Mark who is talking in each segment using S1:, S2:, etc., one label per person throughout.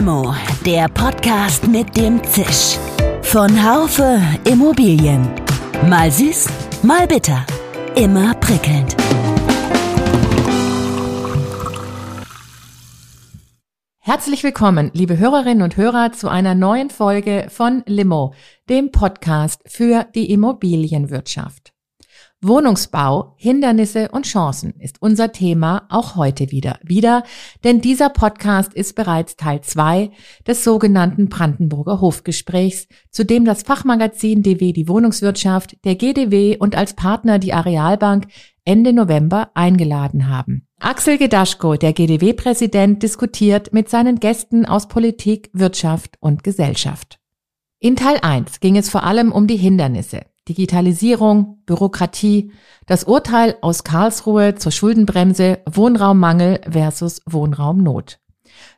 S1: Limo, der Podcast mit dem Zisch. Von Haufe Immobilien. Mal süß, mal bitter. Immer prickelnd.
S2: Herzlich willkommen, liebe Hörerinnen und Hörer, zu einer neuen Folge von Limo, dem Podcast für die Immobilienwirtschaft. Wohnungsbau, Hindernisse und Chancen ist unser Thema auch heute wieder. Wieder, denn dieser Podcast ist bereits Teil zwei des sogenannten Brandenburger Hofgesprächs, zu dem das Fachmagazin DW die Wohnungswirtschaft, der GDW und als Partner die Arealbank Ende November eingeladen haben. Axel Gedaschko, der GDW-Präsident, diskutiert mit seinen Gästen aus Politik, Wirtschaft und Gesellschaft. In Teil 1 ging es vor allem um die Hindernisse. Digitalisierung, Bürokratie, das Urteil aus Karlsruhe zur Schuldenbremse, Wohnraummangel versus Wohnraumnot.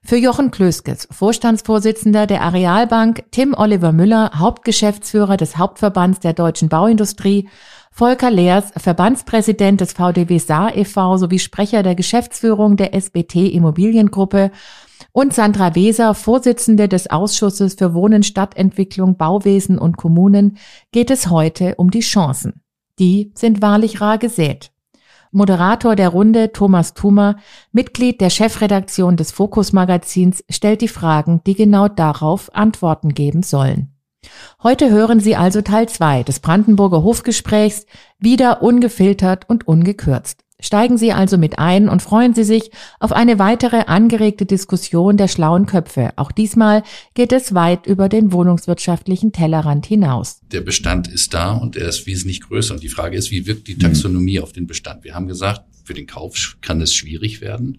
S2: Für Jochen Klöskes, Vorstandsvorsitzender der Arealbank, Tim Oliver Müller, Hauptgeschäftsführer des Hauptverbands der deutschen Bauindustrie, Volker Leers, Verbandspräsident des VDW Saar e.V. sowie Sprecher der Geschäftsführung der SBT Immobiliengruppe und Sandra Weser, Vorsitzende des Ausschusses für Wohnen, Stadtentwicklung, Bauwesen und Kommunen, geht es heute um die Chancen. Die sind wahrlich rar gesät. Moderator der Runde Thomas Thumer, Mitglied der Chefredaktion des Fokus Magazins, stellt die Fragen, die genau darauf Antworten geben sollen. Heute hören Sie also Teil 2 des Brandenburger Hofgesprächs, wieder ungefiltert und ungekürzt. Steigen Sie also mit ein und freuen Sie sich auf eine weitere angeregte Diskussion der schlauen Köpfe. Auch diesmal geht es weit über den wohnungswirtschaftlichen Tellerrand hinaus.
S3: Der Bestand ist da und er ist wesentlich größer. Und die Frage ist, wie wirkt die Taxonomie auf den Bestand? Wir haben gesagt, für den Kauf kann es schwierig werden.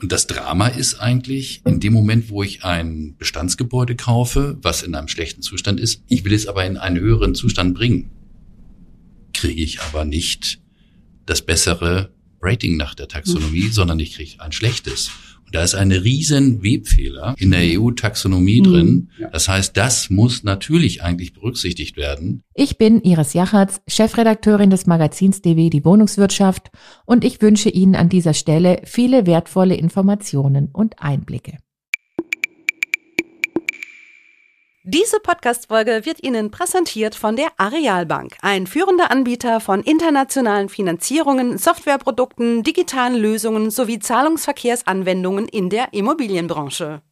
S3: Und das Drama ist eigentlich, in dem Moment, wo ich ein Bestandsgebäude kaufe, was in einem schlechten Zustand ist, ich will es aber in einen höheren Zustand bringen, kriege ich aber nicht das bessere Rating nach der Taxonomie, mhm. sondern ich kriege ein schlechtes. Und da ist ein riesen Webfehler in der EU-Taxonomie mhm. drin. Das heißt, das muss natürlich eigentlich berücksichtigt werden.
S2: Ich bin Iris Jachatz, Chefredakteurin des Magazins DW Die Wohnungswirtschaft und ich wünsche Ihnen an dieser Stelle viele wertvolle Informationen und Einblicke.
S4: Diese Podcast-Folge wird Ihnen präsentiert von der Arealbank, ein führender Anbieter von internationalen Finanzierungen, Softwareprodukten, digitalen Lösungen sowie Zahlungsverkehrsanwendungen in der Immobilienbranche.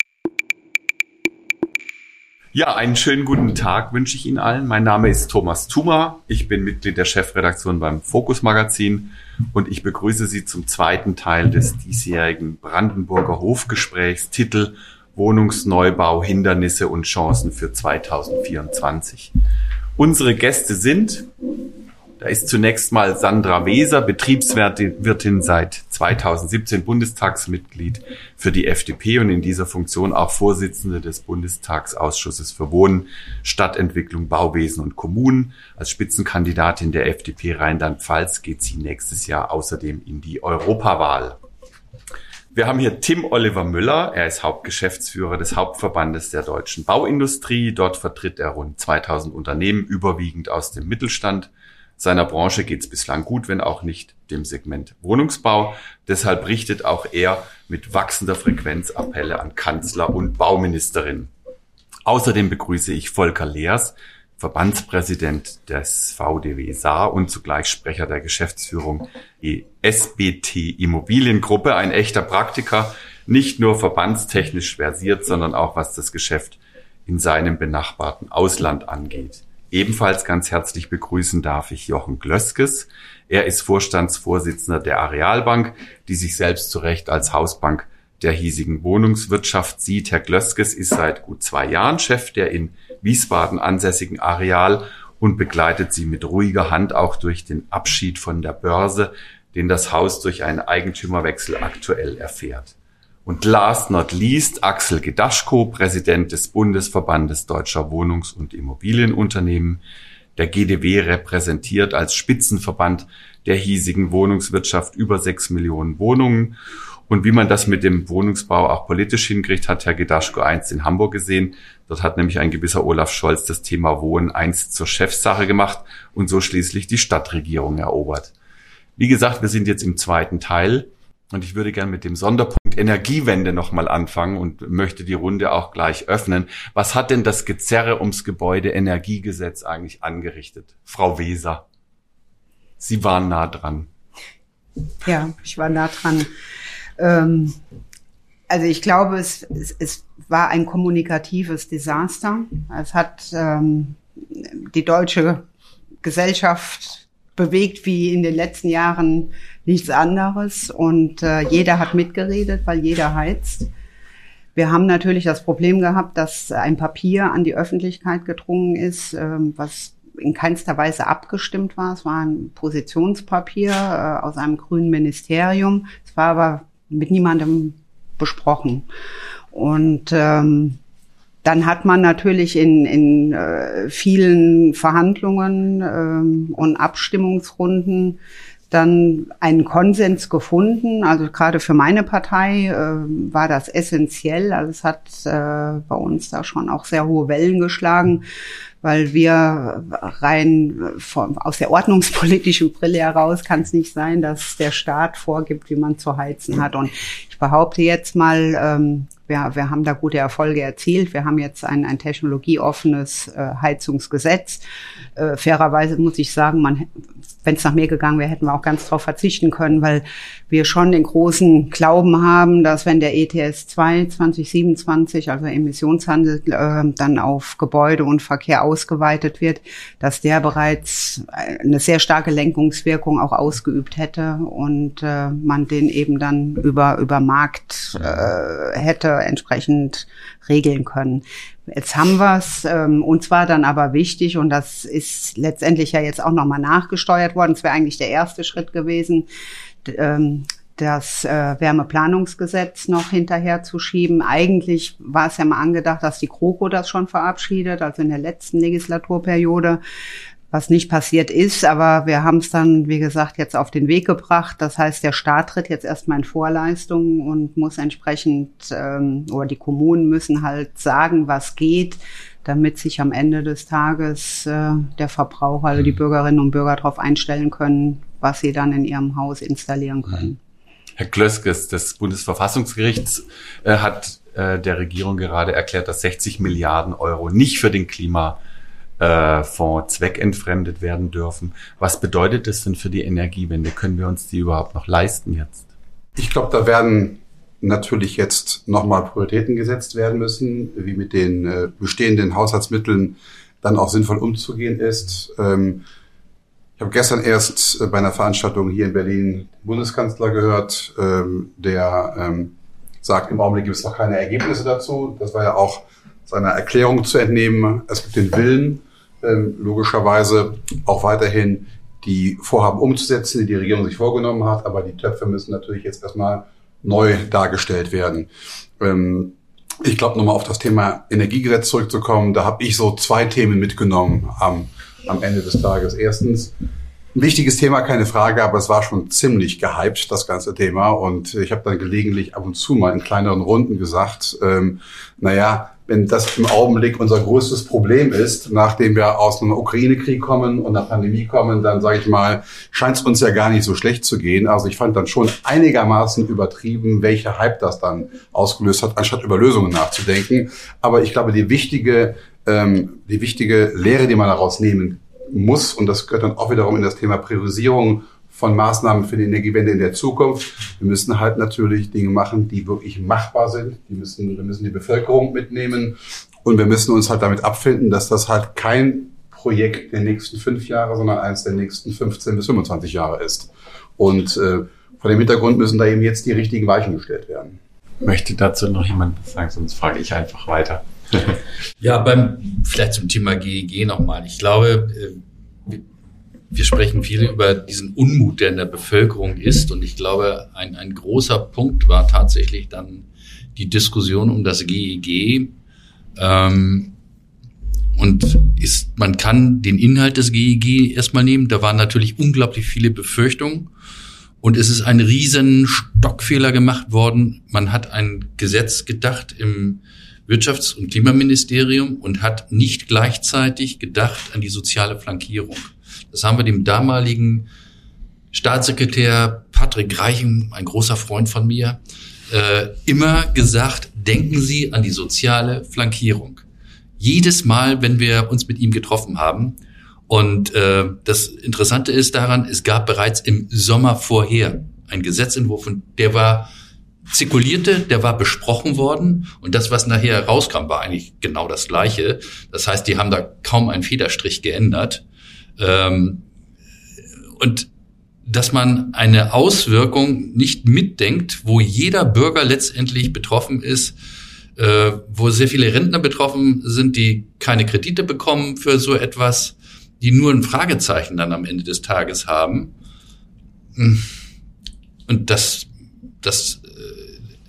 S5: Ja, einen schönen guten Tag wünsche ich Ihnen allen. Mein Name ist Thomas Thuma. Ich bin Mitglied der Chefredaktion beim Fokus Magazin und ich begrüße Sie zum zweiten Teil des diesjährigen Brandenburger Hofgesprächs. Titel Wohnungsneubau, Hindernisse und Chancen für 2024. Unsere Gäste sind, da ist zunächst mal Sandra Weser, Betriebswirtin seit 2017 Bundestagsmitglied für die FDP und in dieser Funktion auch Vorsitzende des Bundestagsausschusses für Wohnen, Stadtentwicklung, Bauwesen und Kommunen. Als Spitzenkandidatin der FDP Rheinland-Pfalz geht sie nächstes Jahr außerdem in die Europawahl. Wir haben hier Tim Oliver Müller. Er ist Hauptgeschäftsführer des Hauptverbandes der deutschen Bauindustrie. Dort vertritt er rund 2000 Unternehmen, überwiegend aus dem Mittelstand. Seiner Branche geht es bislang gut, wenn auch nicht dem Segment Wohnungsbau. Deshalb richtet auch er mit wachsender Frequenz Appelle an Kanzler und Bauministerin. Außerdem begrüße ich Volker Leers, Verbandspräsident des VDW Saar und zugleich Sprecher der Geschäftsführung die SBT Immobiliengruppe, ein echter Praktiker, nicht nur verbandstechnisch versiert, sondern auch was das Geschäft in seinem benachbarten Ausland angeht. Ebenfalls ganz herzlich begrüßen darf ich Jochen Glöskes. Er ist Vorstandsvorsitzender der Arealbank, die sich selbst zu Recht als Hausbank der hiesigen Wohnungswirtschaft sieht. Herr Glöskes ist seit gut zwei Jahren Chef der in Wiesbaden ansässigen Areal und begleitet sie mit ruhiger Hand auch durch den Abschied von der Börse, den das Haus durch einen Eigentümerwechsel aktuell erfährt. Und last not least Axel Gedaschko, Präsident des Bundesverbandes Deutscher Wohnungs- und Immobilienunternehmen. Der GDW repräsentiert als Spitzenverband der hiesigen Wohnungswirtschaft über sechs Millionen Wohnungen und wie man das mit dem Wohnungsbau auch politisch hinkriegt, hat Herr Gedaschko einst in Hamburg gesehen. Dort hat nämlich ein gewisser Olaf Scholz das Thema Wohnen einst zur Chefsache gemacht und so schließlich die Stadtregierung erobert. Wie gesagt, wir sind jetzt im zweiten Teil Und ich würde gern mit dem Sonderpunkt Energiewende nochmal anfangen und möchte die Runde auch gleich öffnen. Was hat denn das Gezerre ums Gebäude Energiegesetz eigentlich angerichtet? Frau Weser, Sie waren nah dran.
S6: Ja, ich war nah dran. Ähm, also ich glaube, es, es, es war ein kommunikatives Desaster. Es hat ähm, die deutsche Gesellschaft bewegt wie in den letzten Jahren nichts anderes. Und äh, jeder hat mitgeredet, weil jeder heizt. Wir haben natürlich das Problem gehabt, dass ein Papier an die Öffentlichkeit gedrungen ist, äh, was in keinster Weise abgestimmt war. Es war ein Positionspapier äh, aus einem grünen Ministerium. Es war aber mit niemandem besprochen. Und ähm, dann hat man natürlich in, in äh, vielen Verhandlungen ähm, und Abstimmungsrunden dann einen Konsens gefunden. Also gerade für meine Partei äh, war das essentiell. Also es hat äh, bei uns da schon auch sehr hohe Wellen geschlagen, weil wir rein von, aus der ordnungspolitischen Brille heraus kann es nicht sein, dass der Staat vorgibt, wie man zu heizen hat. Und ich behaupte jetzt mal, ähm, wir, wir haben da gute Erfolge erzielt. Wir haben jetzt ein, ein technologieoffenes äh, Heizungsgesetz. Äh, fairerweise muss ich sagen, wenn es nach mir gegangen wäre, hätten wir auch ganz darauf verzichten können, weil wir schon den großen Glauben haben, dass wenn der ETS 2 2027, also Emissionshandel, äh, dann auf Gebäude und Verkehr ausgeweitet wird, dass der bereits eine sehr starke Lenkungswirkung auch ausgeübt hätte und äh, man den eben dann über, über Markt äh, hätte entsprechend regeln können. Jetzt haben wir es. Ähm, uns war dann aber wichtig, und das ist letztendlich ja jetzt auch nochmal nachgesteuert worden. Es wäre eigentlich der erste Schritt gewesen, ähm, das äh, Wärmeplanungsgesetz noch hinterher zu schieben. Eigentlich war es ja mal angedacht, dass die GroKo das schon verabschiedet, also in der letzten Legislaturperiode was nicht passiert ist, aber wir haben es dann, wie gesagt, jetzt auf den Weg gebracht. Das heißt, der Staat tritt jetzt erstmal in Vorleistungen und muss entsprechend, ähm, oder die Kommunen müssen halt sagen, was geht, damit sich am Ende des Tages äh, der Verbraucher, also die mhm. Bürgerinnen und Bürger darauf einstellen können, was sie dann in ihrem Haus installieren mhm. können.
S5: Herr Klöskes des Bundesverfassungsgerichts äh, hat äh, der Regierung gerade erklärt, dass 60 Milliarden Euro nicht für den Klima äh, Fonds zweckentfremdet werden dürfen. Was bedeutet das denn für die Energiewende? Können wir uns die überhaupt noch leisten jetzt?
S7: Ich glaube, da werden natürlich jetzt nochmal Prioritäten gesetzt werden müssen, wie mit den äh, bestehenden Haushaltsmitteln dann auch sinnvoll umzugehen ist. Ähm, ich habe gestern erst äh, bei einer Veranstaltung hier in Berlin den Bundeskanzler gehört, ähm, der ähm, sagt, im Augenblick gibt es noch keine Ergebnisse dazu. Das war ja auch seiner Erklärung zu entnehmen. Es gibt den Willen, ähm, logischerweise auch weiterhin die Vorhaben umzusetzen, die die Regierung sich vorgenommen hat, aber die Töpfe müssen natürlich jetzt erstmal neu dargestellt werden. Ähm, ich glaube, nochmal auf das Thema Energiegesetz zurückzukommen, da habe ich so zwei Themen mitgenommen am, am Ende des Tages. Erstens, ein wichtiges Thema, keine Frage, aber es war schon ziemlich gehypt, das ganze Thema. Und ich habe dann gelegentlich ab und zu mal in kleineren Runden gesagt, ähm, naja, wenn das im Augenblick unser größtes Problem ist, nachdem wir aus einem Ukraine-Krieg kommen und einer Pandemie kommen, dann sage ich mal, scheint es uns ja gar nicht so schlecht zu gehen. Also ich fand dann schon einigermaßen übertrieben, welcher Hype das dann ausgelöst hat, anstatt über Lösungen nachzudenken. Aber ich glaube, die wichtige, ähm, die wichtige Lehre, die man daraus nehmen muss, und das gehört dann auch wiederum in das Thema Priorisierung von Maßnahmen für die Energiewende in der Zukunft. Wir müssen halt natürlich Dinge machen, die wirklich machbar sind. Die müssen, wir müssen die Bevölkerung mitnehmen und wir müssen uns halt damit abfinden, dass das halt kein Projekt der nächsten fünf Jahre, sondern eines der nächsten 15 bis 25 Jahre ist. Und äh, vor dem Hintergrund müssen da eben jetzt die richtigen Weichen gestellt werden.
S5: Möchte dazu noch jemand was sagen, sonst frage ich einfach weiter.
S3: ja, beim vielleicht zum Thema GEG nochmal. Ich glaube, äh, wir sprechen viel über diesen Unmut, der in der Bevölkerung ist. Und ich glaube, ein, ein großer Punkt war tatsächlich dann die Diskussion um das GEG. Ähm, und ist, man kann den Inhalt des GEG erstmal nehmen. Da waren natürlich unglaublich viele Befürchtungen. Und es ist ein riesen Stockfehler gemacht worden. Man hat ein Gesetz gedacht im Wirtschafts- und Klimaministerium und hat nicht gleichzeitig gedacht an die soziale Flankierung. Das haben wir dem damaligen Staatssekretär Patrick Reichen, ein großer Freund von mir, äh, immer gesagt, denken Sie an die soziale Flankierung. Jedes Mal, wenn wir uns mit ihm getroffen haben. Und äh, das Interessante ist daran, es gab bereits im Sommer vorher einen Gesetzentwurf und der war zirkulierte, der war besprochen worden und das, was nachher rauskam, war eigentlich genau das Gleiche. Das heißt, die haben da kaum einen Federstrich geändert. Ähm, und dass man eine Auswirkung nicht mitdenkt, wo jeder Bürger letztendlich betroffen ist, äh, wo sehr viele Rentner betroffen sind, die keine Kredite bekommen für so etwas, die nur ein Fragezeichen dann am Ende des Tages haben. Und das, das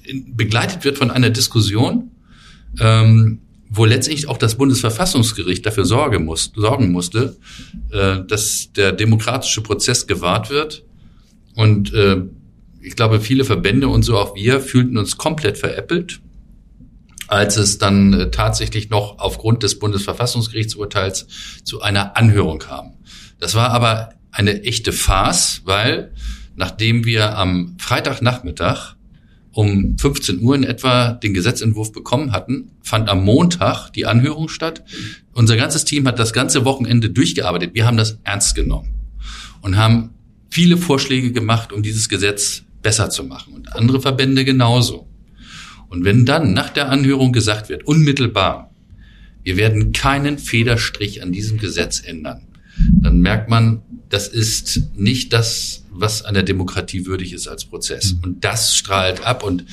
S3: äh, begleitet wird von einer Diskussion, ähm, wo letztendlich auch das Bundesverfassungsgericht dafür sorgen, muss, sorgen musste, äh, dass der demokratische Prozess gewahrt wird. Und äh, ich glaube, viele Verbände und so auch wir fühlten uns komplett veräppelt, als es dann äh, tatsächlich noch aufgrund des Bundesverfassungsgerichtsurteils zu einer Anhörung kam. Das war aber eine echte Farce, weil nachdem wir am Freitagnachmittag um 15 Uhr in etwa den Gesetzentwurf bekommen hatten, fand am Montag die Anhörung statt. Unser ganzes Team hat das ganze Wochenende durchgearbeitet. Wir haben das ernst genommen und haben viele Vorschläge gemacht, um dieses Gesetz besser zu machen und andere Verbände genauso. Und wenn dann nach der Anhörung gesagt wird, unmittelbar, wir werden keinen Federstrich an diesem Gesetz ändern, dann merkt man, das ist nicht das, was einer Demokratie würdig ist als Prozess. Mhm. Und das strahlt ab und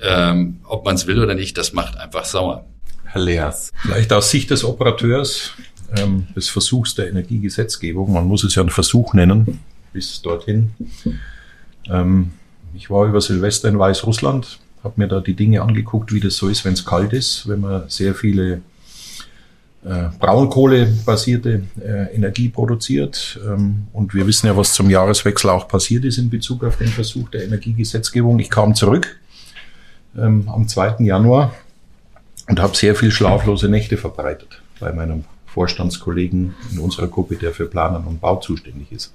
S3: ähm, ob man es will oder nicht, das macht einfach sauer.
S5: Herr Leers.
S8: Vielleicht aus Sicht des Operateurs ähm, des Versuchs der Energiegesetzgebung, man muss es ja einen Versuch nennen, bis dorthin. Ähm, ich war über Silvester in Weißrussland, habe mir da die Dinge angeguckt, wie das so ist, wenn es kalt ist, wenn man sehr viele äh, Braunkohlebasierte äh, Energie produziert. Ähm, und wir wissen ja, was zum Jahreswechsel auch passiert ist in Bezug auf den Versuch der Energiegesetzgebung. Ich kam zurück ähm, am 2. Januar und habe sehr viel schlaflose Nächte verbreitet bei meinem Vorstandskollegen in unserer Gruppe, der für Planern und Bau zuständig ist.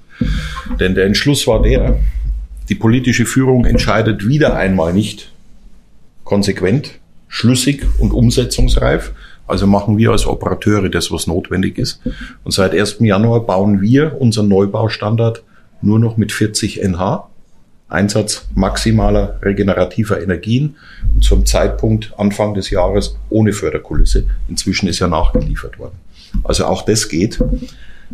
S8: Denn der Entschluss war der, die politische Führung entscheidet wieder einmal nicht konsequent, schlüssig und umsetzungsreif, also machen wir als Operateure das, was notwendig ist. Und seit 1. Januar bauen wir unseren Neubaustandard nur noch mit 40 NH, Einsatz maximaler regenerativer Energien und zum Zeitpunkt Anfang des Jahres ohne Förderkulisse. Inzwischen ist ja nachgeliefert worden. Also auch das geht,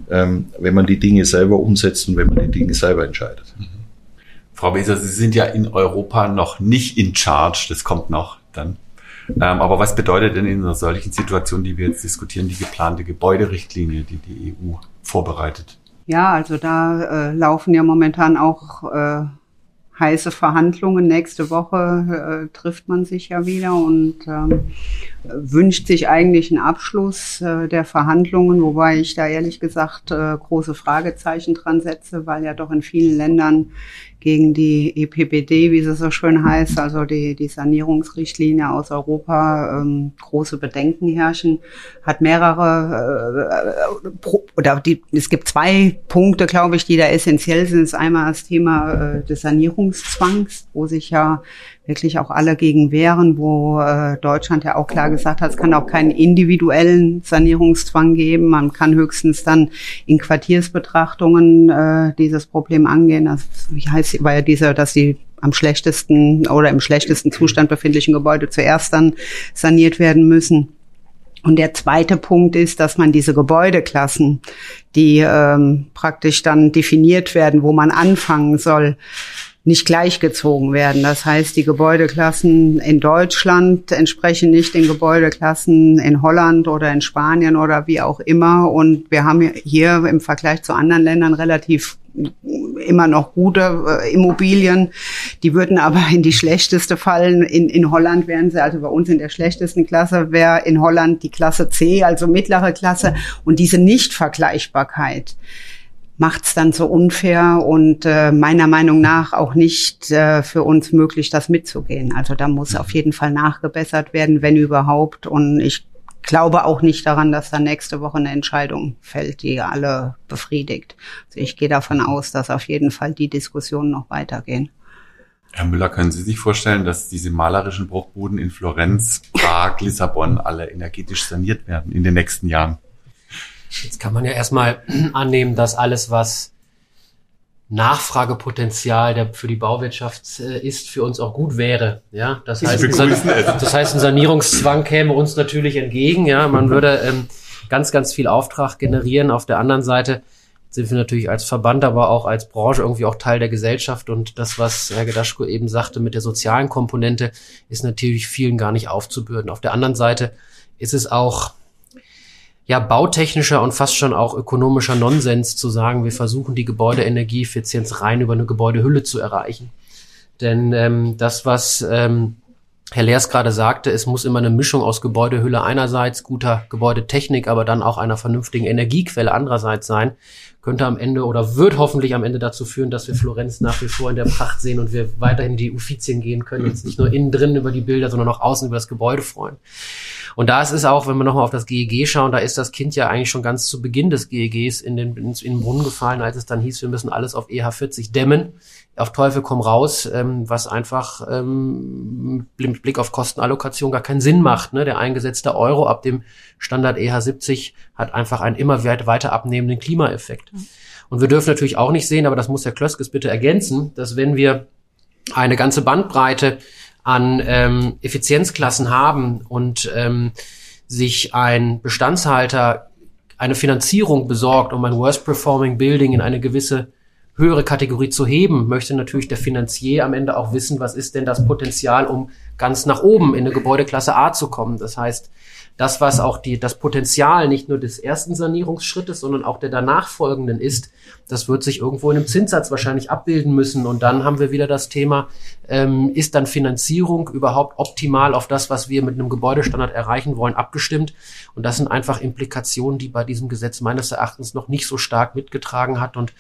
S8: ähm, wenn man die Dinge selber umsetzt und wenn man die Dinge selber entscheidet.
S5: Frau Weser, Sie sind ja in Europa noch nicht in Charge, das kommt noch dann. Ähm, aber was bedeutet denn in einer solchen Situation, die wir jetzt diskutieren, die geplante Gebäuderichtlinie, die die EU vorbereitet?
S6: Ja, also da äh, laufen ja momentan auch äh, heiße Verhandlungen. Nächste Woche äh, trifft man sich ja wieder und ähm, wünscht sich eigentlich einen Abschluss äh, der Verhandlungen, wobei ich da ehrlich gesagt äh, große Fragezeichen dran setze, weil ja doch in vielen Ländern gegen die EPBD, wie sie so schön heißt, also die, die Sanierungsrichtlinie aus Europa, ähm, große Bedenken herrschen, hat mehrere äh, pro, oder die, es gibt zwei Punkte, glaube ich, die da essentiell sind. Ist einmal das Thema äh, des Sanierungszwangs, wo sich ja wirklich auch alle gegen wehren, wo äh, Deutschland ja auch klar gesagt hat, es kann auch keinen individuellen Sanierungszwang geben. Man kann höchstens dann in Quartiersbetrachtungen äh, dieses Problem angehen. Das wie heißt, war ja dieser, dass die am schlechtesten oder im schlechtesten Zustand befindlichen Gebäude zuerst dann saniert werden müssen. Und der zweite Punkt ist, dass man diese Gebäudeklassen, die ähm, praktisch dann definiert werden, wo man anfangen soll, nicht gleichgezogen werden. Das heißt, die Gebäudeklassen in Deutschland entsprechen nicht den Gebäudeklassen in Holland oder in Spanien oder wie auch immer. Und wir haben hier im Vergleich zu anderen Ländern relativ immer noch gute äh, Immobilien. Die würden aber in die schlechteste fallen. In, in Holland wären sie, also bei uns in der schlechtesten Klasse wäre in Holland die Klasse C, also mittlere Klasse. Und diese Nichtvergleichbarkeit, macht's dann so unfair und äh, meiner Meinung nach auch nicht äh, für uns möglich, das mitzugehen. Also da muss auf jeden Fall nachgebessert werden, wenn überhaupt. Und ich glaube auch nicht daran, dass da nächste Woche eine Entscheidung fällt, die alle befriedigt. Also ich gehe davon aus, dass auf jeden Fall die Diskussionen noch weitergehen.
S5: Herr Müller, können Sie sich vorstellen, dass diese malerischen Bruchbuden in Florenz, Prag, Lissabon alle energetisch saniert werden in den nächsten Jahren?
S9: Jetzt kann man ja erstmal annehmen, dass alles, was Nachfragepotenzial der für die Bauwirtschaft äh, ist, für uns auch gut wäre. Ja, das heißt, das heißt, ein Sanierungszwang käme uns natürlich entgegen. Ja, man würde ähm, ganz, ganz viel Auftrag generieren. Auf der anderen Seite sind wir natürlich als Verband, aber auch als Branche irgendwie auch Teil der Gesellschaft. Und das, was Herr Gedaschko eben sagte mit der sozialen Komponente, ist natürlich vielen gar nicht aufzubürden. Auf der anderen Seite ist es auch ja bautechnischer und fast schon auch ökonomischer Nonsens zu sagen, wir versuchen die Gebäudeenergieeffizienz rein über eine Gebäudehülle zu erreichen. Denn ähm, das, was ähm, Herr Leers gerade sagte, es muss immer eine Mischung aus Gebäudehülle einerseits, guter Gebäudetechnik, aber dann auch einer vernünftigen Energiequelle andererseits sein, könnte am Ende oder wird hoffentlich am Ende dazu führen, dass wir Florenz nach wie vor in der Pracht sehen und wir weiterhin die Uffizien gehen können, jetzt nicht nur innen drin über die Bilder, sondern auch außen über das Gebäude freuen. Und da ist es auch, wenn wir nochmal auf das GEG schauen, da ist das Kind ja eigentlich schon ganz zu Beginn des GEGs in den, in den Brunnen gefallen, als es dann hieß, wir müssen alles auf EH40 dämmen auf Teufel komm raus, ähm, was einfach ähm, mit Blick auf Kostenallokation gar keinen Sinn macht. Ne? Der eingesetzte Euro ab dem Standard EH70 hat einfach einen immer weiter abnehmenden Klimaeffekt. Mhm. Und wir dürfen natürlich auch nicht sehen, aber das muss Herr Klöskes bitte ergänzen, dass wenn wir eine ganze Bandbreite an ähm, Effizienzklassen haben und ähm, sich ein Bestandshalter eine Finanzierung besorgt, um ein Worst Performing Building in eine gewisse höhere Kategorie zu heben, möchte natürlich der Finanzier am Ende auch wissen, was ist denn das Potenzial, um ganz nach oben in eine Gebäudeklasse A zu kommen. Das heißt, das, was auch die, das Potenzial nicht nur des ersten Sanierungsschrittes, sondern auch der danach folgenden ist, das wird sich irgendwo in einem Zinssatz wahrscheinlich abbilden müssen. Und dann haben wir wieder das Thema, ähm, ist dann Finanzierung überhaupt optimal auf das, was wir mit einem Gebäudestandard erreichen wollen, abgestimmt? Und das sind einfach Implikationen, die bei diesem Gesetz meines Erachtens noch nicht so stark mitgetragen hat. Und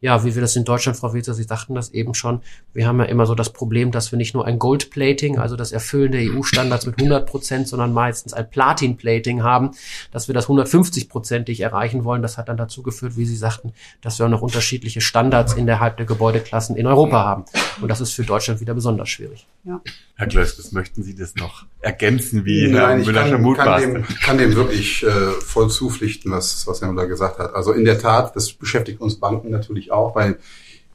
S9: ja, wie wir das in Deutschland, Frau Witzer, Sie sagten das eben schon, wir haben ja immer so das Problem, dass wir nicht nur ein Gold-Plating, also das Erfüllen der EU-Standards mit 100 Prozent, sondern meistens ein Platin-Plating haben, dass wir das 150-prozentig erreichen wollen. Das hat dann dazu geführt, wie Sie sagten, dass wir noch unterschiedliche Standards innerhalb der Gebäudeklassen in Europa haben. Und das ist für Deutschland wieder besonders schwierig.
S5: Ja. Herr Klöskes, möchten Sie das noch ergänzen, wie
S7: Nein, Herr Müller schon Mut kann dem, kann dem wirklich äh, voll zupflichten, was, was Herr Müller gesagt hat. Also in der Tat, das beschäftigt uns Banken natürlich auch, weil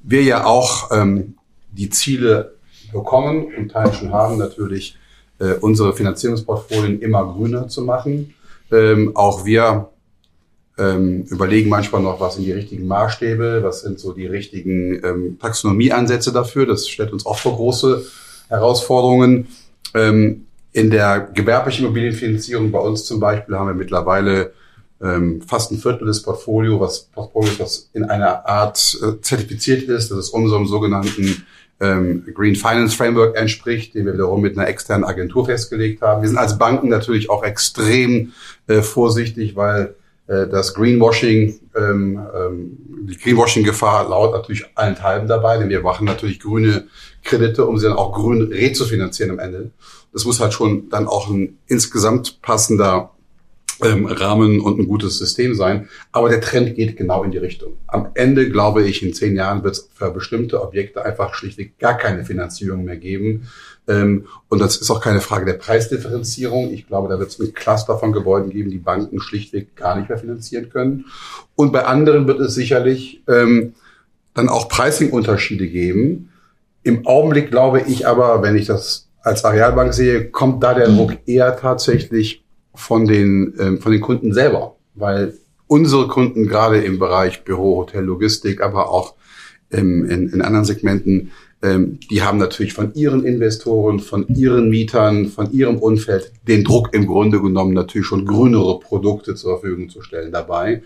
S7: wir ja auch ähm, die Ziele bekommen und Teil schon haben, natürlich äh, unsere Finanzierungsportfolien immer grüner zu machen. Ähm, auch wir ähm, überlegen manchmal noch, was sind die richtigen Maßstäbe, was sind so die richtigen ähm, Taxonomieansätze dafür. Das stellt uns auch vor große Herausforderungen. Ähm, in der gewerblichen Immobilienfinanzierung bei uns zum Beispiel haben wir mittlerweile ähm, fast ein Viertel des Portfolio, was Portfolios, was in einer Art äh, zertifiziert ist, dass es unserem sogenannten ähm, Green Finance Framework entspricht, den wir wiederum mit einer externen Agentur festgelegt haben. Wir sind als Banken natürlich auch extrem äh, vorsichtig, weil äh, das Greenwashing, ähm, ähm, die Greenwashing-Gefahr laut natürlich allenthalben dabei, denn wir machen natürlich grüne Kredite, um sie dann auch grün rezufinanzieren am Ende. Das muss halt schon dann auch ein insgesamt passender ähm, Rahmen und ein gutes System sein. Aber der Trend geht genau in die Richtung. Am Ende, glaube ich, in zehn Jahren wird es für bestimmte Objekte einfach schlichtweg gar keine Finanzierung mehr geben. Ähm, und das ist auch keine Frage der Preisdifferenzierung. Ich glaube, da wird es ein Cluster von Gebäuden geben, die Banken schlichtweg gar nicht mehr finanzieren können. Und bei anderen wird es sicherlich ähm, dann auch Pricing-Unterschiede geben. Im Augenblick glaube ich aber, wenn ich das als Arealbank sehe, kommt da der Druck eher tatsächlich von den, ähm, von den Kunden selber, weil unsere Kunden gerade im Bereich Büro, Hotel, Logistik, aber auch ähm, in, in anderen Segmenten, ähm, die haben natürlich von ihren Investoren, von ihren Mietern, von ihrem Umfeld den Druck im Grunde genommen natürlich schon grünere Produkte zur Verfügung zu stellen dabei.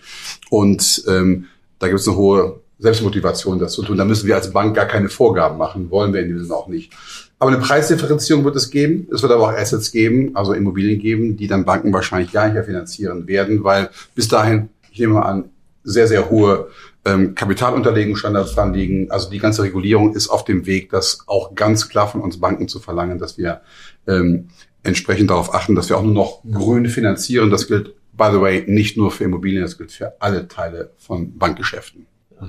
S7: Und ähm, da gibt es eine hohe Selbstmotivation, das zu tun. Da müssen wir als Bank gar keine Vorgaben machen, wollen wir in diesem Sinne auch nicht. Aber eine Preisdifferenzierung wird es geben. Es wird aber auch Assets geben, also Immobilien geben, die dann Banken wahrscheinlich gar nicht mehr finanzieren werden, weil bis dahin, ich nehme mal an, sehr, sehr hohe ähm, Kapitalunterlegungsstandards dran liegen. Also die ganze Regulierung ist auf dem Weg, das auch ganz klar von uns Banken zu verlangen, dass wir ähm, entsprechend darauf achten, dass wir auch nur noch grün finanzieren. Das gilt, by the way, nicht nur für Immobilien, das gilt für alle Teile von Bankgeschäften.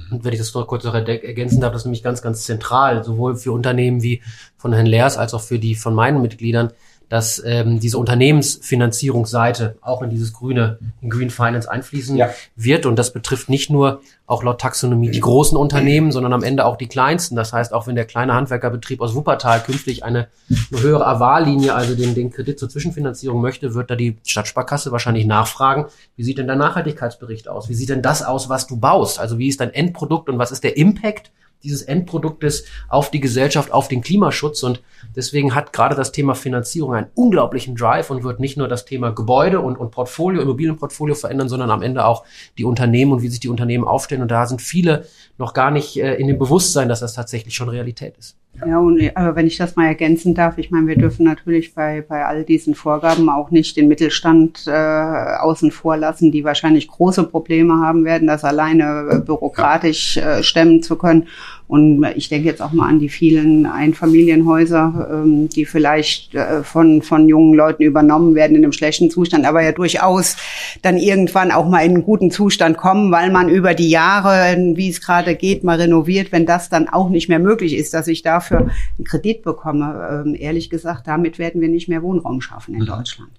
S9: Und wenn ich das noch kurz noch ergänzen darf, das ist nämlich ganz, ganz zentral, sowohl für Unternehmen wie von Herrn Leers als auch für die von meinen Mitgliedern, dass ähm, diese Unternehmensfinanzierungsseite auch in dieses grüne, in Green Finance einfließen ja. wird. Und das betrifft nicht nur auch laut Taxonomie die großen Unternehmen, sondern am Ende auch die kleinsten. Das heißt, auch wenn der kleine Handwerkerbetrieb aus Wuppertal künftig eine, eine höhere Avallinie, also den, den Kredit zur Zwischenfinanzierung möchte, wird da die Stadtsparkasse wahrscheinlich nachfragen, wie sieht denn der Nachhaltigkeitsbericht aus? Wie sieht denn das aus, was du baust? Also wie ist dein Endprodukt und was ist der Impact dieses Endproduktes auf die Gesellschaft, auf den Klimaschutz. Und deswegen hat gerade das Thema Finanzierung einen unglaublichen Drive und wird nicht nur das Thema Gebäude und, und Portfolio, Immobilienportfolio verändern, sondern am Ende auch die Unternehmen und wie sich die Unternehmen aufstellen. Und da sind viele noch gar nicht äh, in dem Bewusstsein, dass das tatsächlich schon Realität ist.
S6: Ja, und aber wenn ich das mal ergänzen darf, ich meine, wir dürfen natürlich bei, bei all diesen Vorgaben auch nicht den Mittelstand äh, außen vor lassen, die wahrscheinlich große Probleme haben werden, das alleine äh, bürokratisch äh, stemmen zu können. Und ich denke jetzt auch mal an die vielen Einfamilienhäuser, ähm, die vielleicht äh, von, von jungen Leuten übernommen werden in einem schlechten Zustand, aber ja durchaus dann irgendwann auch mal in einen guten Zustand kommen, weil man über die Jahre, wie es gerade geht, mal renoviert, wenn das dann auch nicht mehr möglich ist, dass ich dafür einen Kredit bekomme. Ähm, ehrlich gesagt, damit werden wir nicht mehr Wohnraum schaffen in mhm. Deutschland.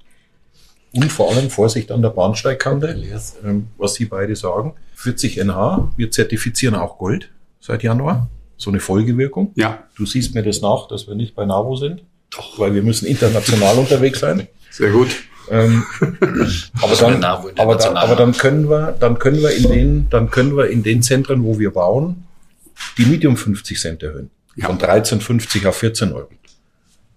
S8: Und vor allem Vorsicht an der Bahnsteigkante, ähm, was Sie beide sagen. 40 NH, wir zertifizieren auch Gold seit Januar. So eine Folgewirkung.
S7: Ja.
S8: Du siehst mir das nach, dass wir nicht bei NAVO sind. Doch. Weil wir müssen international unterwegs sein.
S7: Sehr gut.
S8: Ähm, aber, dann, aber, dann, aber dann können wir, dann können wir in den, dann können wir in den Zentren, wo wir bauen, die Miete um 50 Cent erhöhen. Ja. Von 13,50 auf 14 Euro.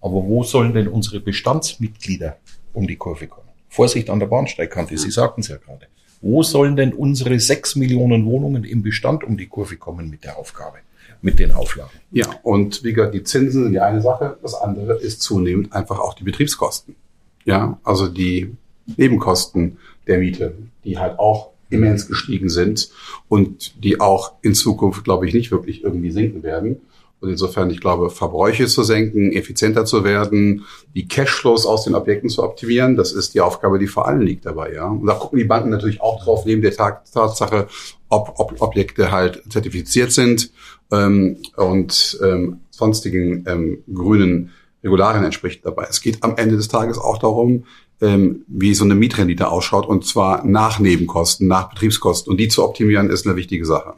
S8: Aber wo sollen denn unsere Bestandsmitglieder um die Kurve kommen? Vorsicht an der Bahnsteigkante, Sie sagten es ja gerade. Wo sollen denn unsere sechs Millionen Wohnungen im Bestand um die Kurve kommen mit der Aufgabe, mit den Auflagen?
S7: Ja, und wie gesagt, die Zinsen sind die eine Sache. Das andere ist zunehmend einfach auch die Betriebskosten. Ja, also die Nebenkosten der Miete, die halt auch immens gestiegen sind und die auch in Zukunft, glaube ich, nicht wirklich irgendwie sinken werden. Und insofern, ich glaube, Verbräuche zu senken, effizienter zu werden, die Cashflows aus den Objekten zu optimieren, das ist die Aufgabe, die vor allen liegt dabei, ja. Und da gucken die Banken natürlich auch drauf, neben der Tatsache, ob, ob Objekte halt zertifiziert sind ähm, und ähm, sonstigen ähm, grünen Regularien entspricht dabei. Es geht am Ende des Tages auch darum, ähm, wie so eine Mietrendite ausschaut, und zwar nach Nebenkosten, nach Betriebskosten. Und die zu optimieren, ist eine wichtige Sache.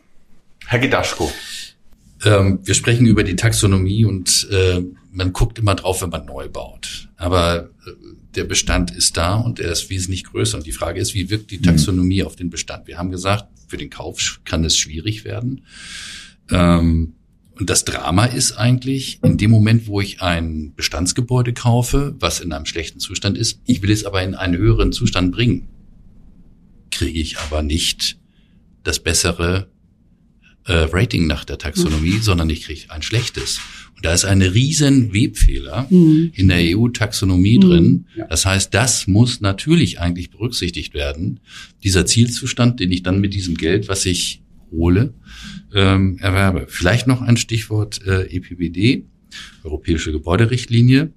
S5: Herr Gedaschko.
S3: Ähm, wir sprechen über die Taxonomie und äh, man guckt immer drauf, wenn man neu baut. Aber äh, der Bestand ist da und er ist wesentlich größer. Und die Frage ist, wie wirkt die Taxonomie mhm. auf den Bestand? Wir haben gesagt, für den Kauf kann es schwierig werden. Ähm, und das Drama ist eigentlich, in dem Moment, wo ich ein Bestandsgebäude kaufe, was in einem schlechten Zustand ist, ich will es aber in einen höheren Zustand bringen, kriege ich aber nicht das bessere äh, Rating nach der Taxonomie, mhm. sondern ich kriege ein schlechtes. Und da ist ein riesen Webfehler mhm. in der EU-Taxonomie mhm. drin. Das heißt, das muss natürlich eigentlich berücksichtigt werden. Dieser Zielzustand, den ich dann mit diesem Geld, was ich hole, ähm, erwerbe. Vielleicht noch ein Stichwort äh, EPBD, Europäische Gebäuderichtlinie.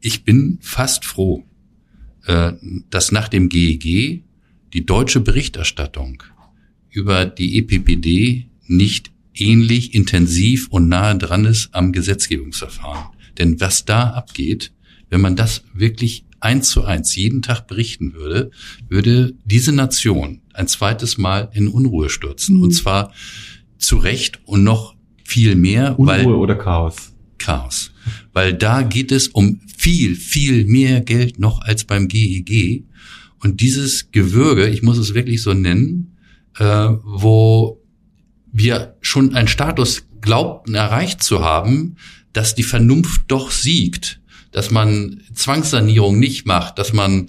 S3: Ich bin fast froh, äh, dass nach dem GEG die deutsche Berichterstattung über die EPPD nicht ähnlich intensiv und nahe dran ist am Gesetzgebungsverfahren. Denn was da abgeht, wenn man das wirklich eins zu eins jeden Tag berichten würde, würde diese Nation ein zweites Mal in Unruhe stürzen. Mhm. Und zwar zu Recht und noch viel mehr.
S5: Unruhe weil, oder Chaos?
S3: Chaos. Weil da geht es um viel, viel mehr Geld noch als beim GEG. Und dieses Gewürge, ich muss es wirklich so nennen, äh, wo wir schon einen Status glaubten erreicht zu haben, dass die Vernunft doch siegt, dass man Zwangssanierung nicht macht, dass man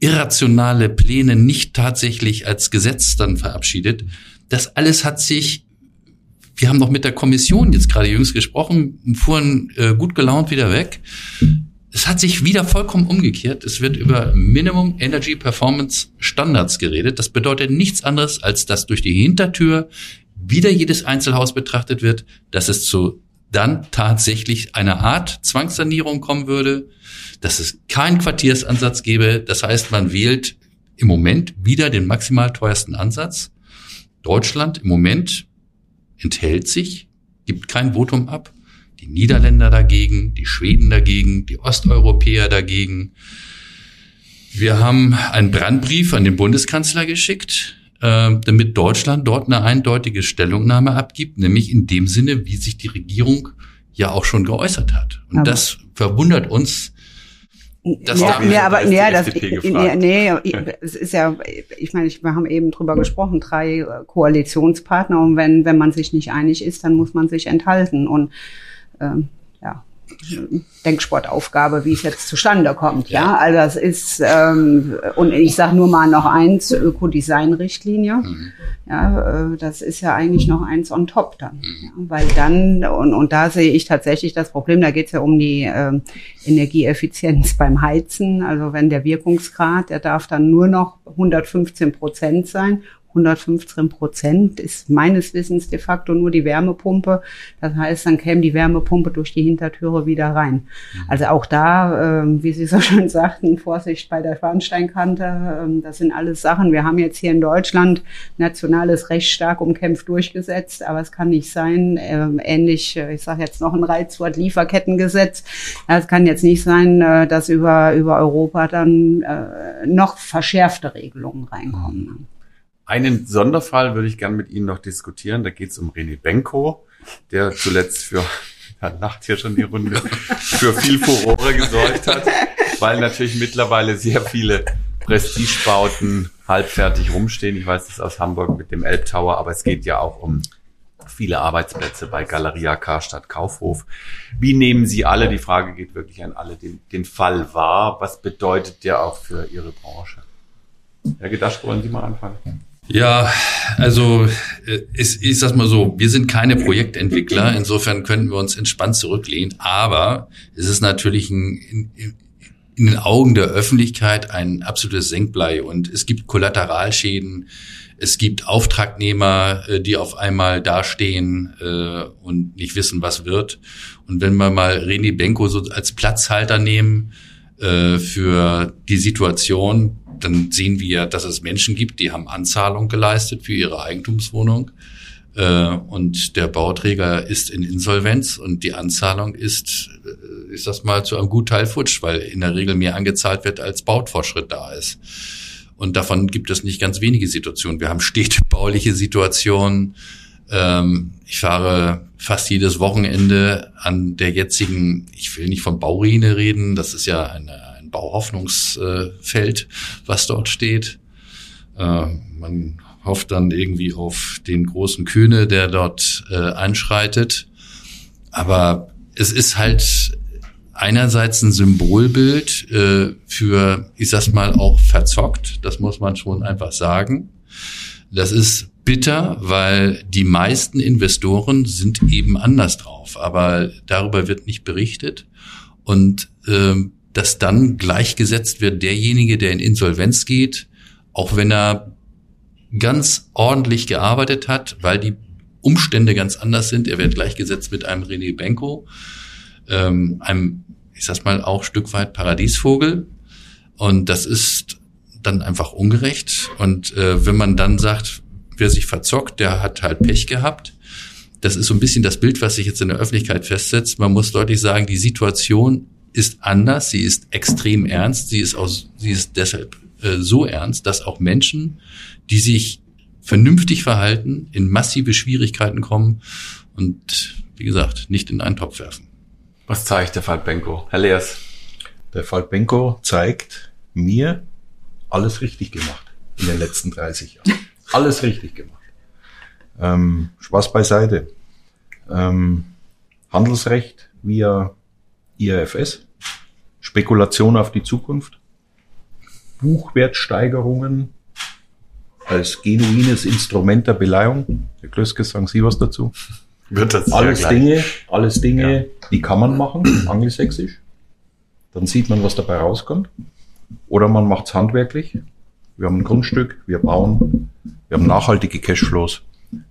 S3: irrationale Pläne nicht tatsächlich als Gesetz dann verabschiedet. Das alles hat sich, wir haben noch mit der Kommission jetzt gerade jüngst gesprochen, fuhren äh, gut gelaunt wieder weg es hat sich wieder vollkommen umgekehrt. Es wird über Minimum Energy Performance Standards geredet. Das bedeutet nichts anderes, als dass durch die Hintertür wieder jedes Einzelhaus betrachtet wird, dass es zu dann tatsächlich eine Art Zwangssanierung kommen würde, dass es keinen Quartiersansatz gäbe. Das heißt, man wählt im Moment wieder den maximal teuersten Ansatz. Deutschland im Moment enthält sich, gibt kein Votum ab. Die Niederländer dagegen, die Schweden dagegen, die Osteuropäer dagegen. Wir haben einen Brandbrief an den Bundeskanzler geschickt, äh, damit Deutschland dort eine eindeutige Stellungnahme abgibt, nämlich in dem Sinne, wie sich die Regierung ja auch schon geäußert hat. Und Aber das verwundert uns.
S6: Das ja, nee, aber nee, das, nee, nee, es ist ja, ich meine, wir haben eben drüber gesprochen, drei Koalitionspartner und wenn wenn man sich nicht einig ist, dann muss man sich enthalten und ähm, ja, Denksportaufgabe, wie es jetzt zustande kommt. Ja, ja? also das ist ähm, und ich sage nur mal noch eins: Ökodesign-Richtlinie. Mhm. Ja, äh, das ist ja eigentlich noch eins on top dann, mhm. ja, weil dann und und da sehe ich tatsächlich das Problem. Da geht es ja um die ähm, Energieeffizienz beim Heizen. Also wenn der Wirkungsgrad, der darf dann nur noch 115 Prozent sein 115 Prozent ist meines Wissens de facto nur die Wärmepumpe. Das heißt, dann käme die Wärmepumpe durch die Hintertüre wieder rein. Mhm. Also auch da, äh, wie Sie so schön sagten, Vorsicht bei der Schornsteinkante. Äh, das sind alles Sachen. Wir haben jetzt hier in Deutschland nationales Recht stark umkämpft durchgesetzt, aber es kann nicht sein, äh, ähnlich, äh, ich sage jetzt noch ein Reizwort, Lieferkettengesetz. Es kann jetzt nicht sein, äh, dass über, über Europa dann äh, noch verschärfte Regelungen reinkommen.
S5: Einen Sonderfall würde ich gern mit Ihnen noch diskutieren. Da geht es um René Benko, der zuletzt für, da lacht hier schon die Runde, für viel Furore gesorgt hat, weil natürlich mittlerweile sehr viele Prestigebauten halbfertig rumstehen. Ich weiß das aus Hamburg mit dem Elbtower, aber es geht ja auch um viele Arbeitsplätze bei Galeria Karstadt Kaufhof. Wie nehmen Sie alle, die Frage geht wirklich an alle, den, den Fall wahr? Was bedeutet der auch für Ihre Branche? Herr Gedasch, wollen Sie mal anfangen?
S3: Ja, also äh, ich, ich sag mal so, wir sind keine Projektentwickler, insofern könnten wir uns entspannt zurücklehnen, aber es ist natürlich ein, in, in den Augen der Öffentlichkeit ein absolutes Senkblei. Und es gibt Kollateralschäden, es gibt Auftragnehmer, äh, die auf einmal dastehen äh, und nicht wissen, was wird. Und wenn wir mal René Benko so als Platzhalter nehmen für die Situation, dann sehen wir, dass es Menschen gibt, die haben Anzahlung geleistet für ihre Eigentumswohnung äh, und der Bauträger ist in Insolvenz und die Anzahlung ist, äh, ist das mal zu einem Gutteil futsch, weil in der Regel mehr angezahlt wird, als Bautfortschritt da ist. Und davon gibt es nicht ganz wenige Situationen. Wir haben städtebauliche Situationen. Ähm, ich fahre fast jedes Wochenende an der jetzigen, ich will nicht von Bauruine reden, das ist ja eine Bauhoffnungsfeld, was dort steht. Äh, man hofft dann irgendwie auf den großen Kühne, der dort äh, einschreitet. Aber es ist halt einerseits ein Symbolbild äh, für, ich sag's mal, auch verzockt. Das muss man schon einfach sagen. Das ist bitter, weil die meisten Investoren sind eben anders drauf. Aber darüber wird nicht berichtet. Und ähm, dass dann gleichgesetzt wird derjenige, der in Insolvenz geht, auch wenn er ganz ordentlich gearbeitet hat, weil die Umstände ganz anders sind. Er wird gleichgesetzt mit einem René Benko, ähm, einem, ich sag's mal, auch Stück weit Paradiesvogel. Und das ist dann einfach ungerecht. Und äh, wenn man dann sagt, wer sich verzockt, der hat halt Pech gehabt. Das ist so ein bisschen das Bild, was sich jetzt in der Öffentlichkeit festsetzt. Man muss deutlich sagen, die Situation ist anders, sie ist extrem ernst, sie ist, aus, sie ist deshalb äh, so ernst, dass auch Menschen, die sich vernünftig verhalten, in massive Schwierigkeiten kommen und wie gesagt, nicht in einen Topf werfen.
S5: Was zeigt der Fall Benko? Herr Leers.
S8: Der Fall Benko zeigt mir alles richtig gemacht in den letzten 30 Jahren. Alles richtig gemacht. Ähm, Spaß beiseite. Ähm, Handelsrecht via IFS, Spekulation auf die Zukunft, Buchwertsteigerungen als genuines Instrument der Beleihung. Herr Klöske, sagen Sie was dazu?
S5: Wird das
S8: alles Dinge, alles Dinge, ja. die kann man machen, angelsächsisch. Dann sieht man, was dabei rauskommt. Oder man macht es handwerklich. Wir haben ein Grundstück, wir bauen, wir haben nachhaltige Cashflows.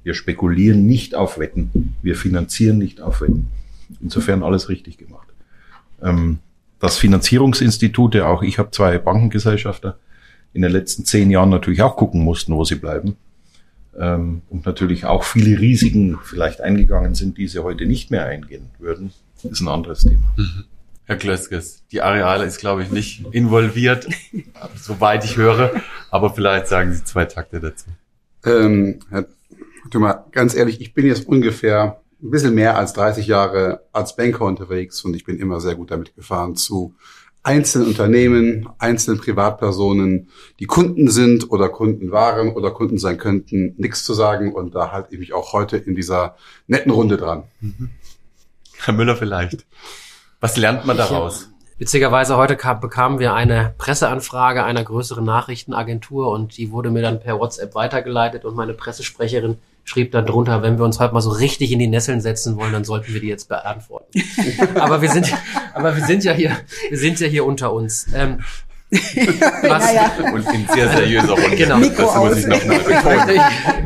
S8: Wir spekulieren nicht auf Wetten. Wir finanzieren nicht auf Wetten. Insofern alles richtig gemacht. Ähm, das Finanzierungsinstitute, auch ich habe zwei Bankengesellschafter, in den letzten zehn Jahren natürlich auch gucken mussten, wo sie bleiben. Ähm, und natürlich auch viele Risiken vielleicht eingegangen sind, die sie heute nicht mehr eingehen würden, ist ein anderes Thema. Mhm.
S5: Herr Klöskes, die Areale ist, glaube ich, nicht involviert, soweit ich höre, aber vielleicht sagen Sie zwei Takte dazu.
S7: Ähm, Herr Thümer, ganz ehrlich, ich bin jetzt ungefähr ein bisschen mehr als 30 Jahre als Banker unterwegs und ich bin immer sehr gut damit gefahren, zu einzelnen Unternehmen, einzelnen Privatpersonen, die Kunden sind oder Kunden waren oder Kunden sein könnten, nichts zu sagen. Und da halte ich mich auch heute in dieser netten Runde dran.
S5: Mhm. Herr Müller vielleicht. Was lernt man daraus?
S9: Witzigerweise heute kam, bekamen wir eine Presseanfrage einer größeren Nachrichtenagentur und die wurde mir dann per WhatsApp weitergeleitet und meine Pressesprecherin schrieb dann drunter, wenn wir uns heute mal so richtig in die Nesseln setzen wollen, dann sollten wir die jetzt beantworten. aber wir sind, aber wir sind ja hier, wir sind ja hier unter uns. Ähm,
S5: was, ja, ja. Und in sehr seriöser Runde.
S9: Genau. Das muss ich noch mal betonen.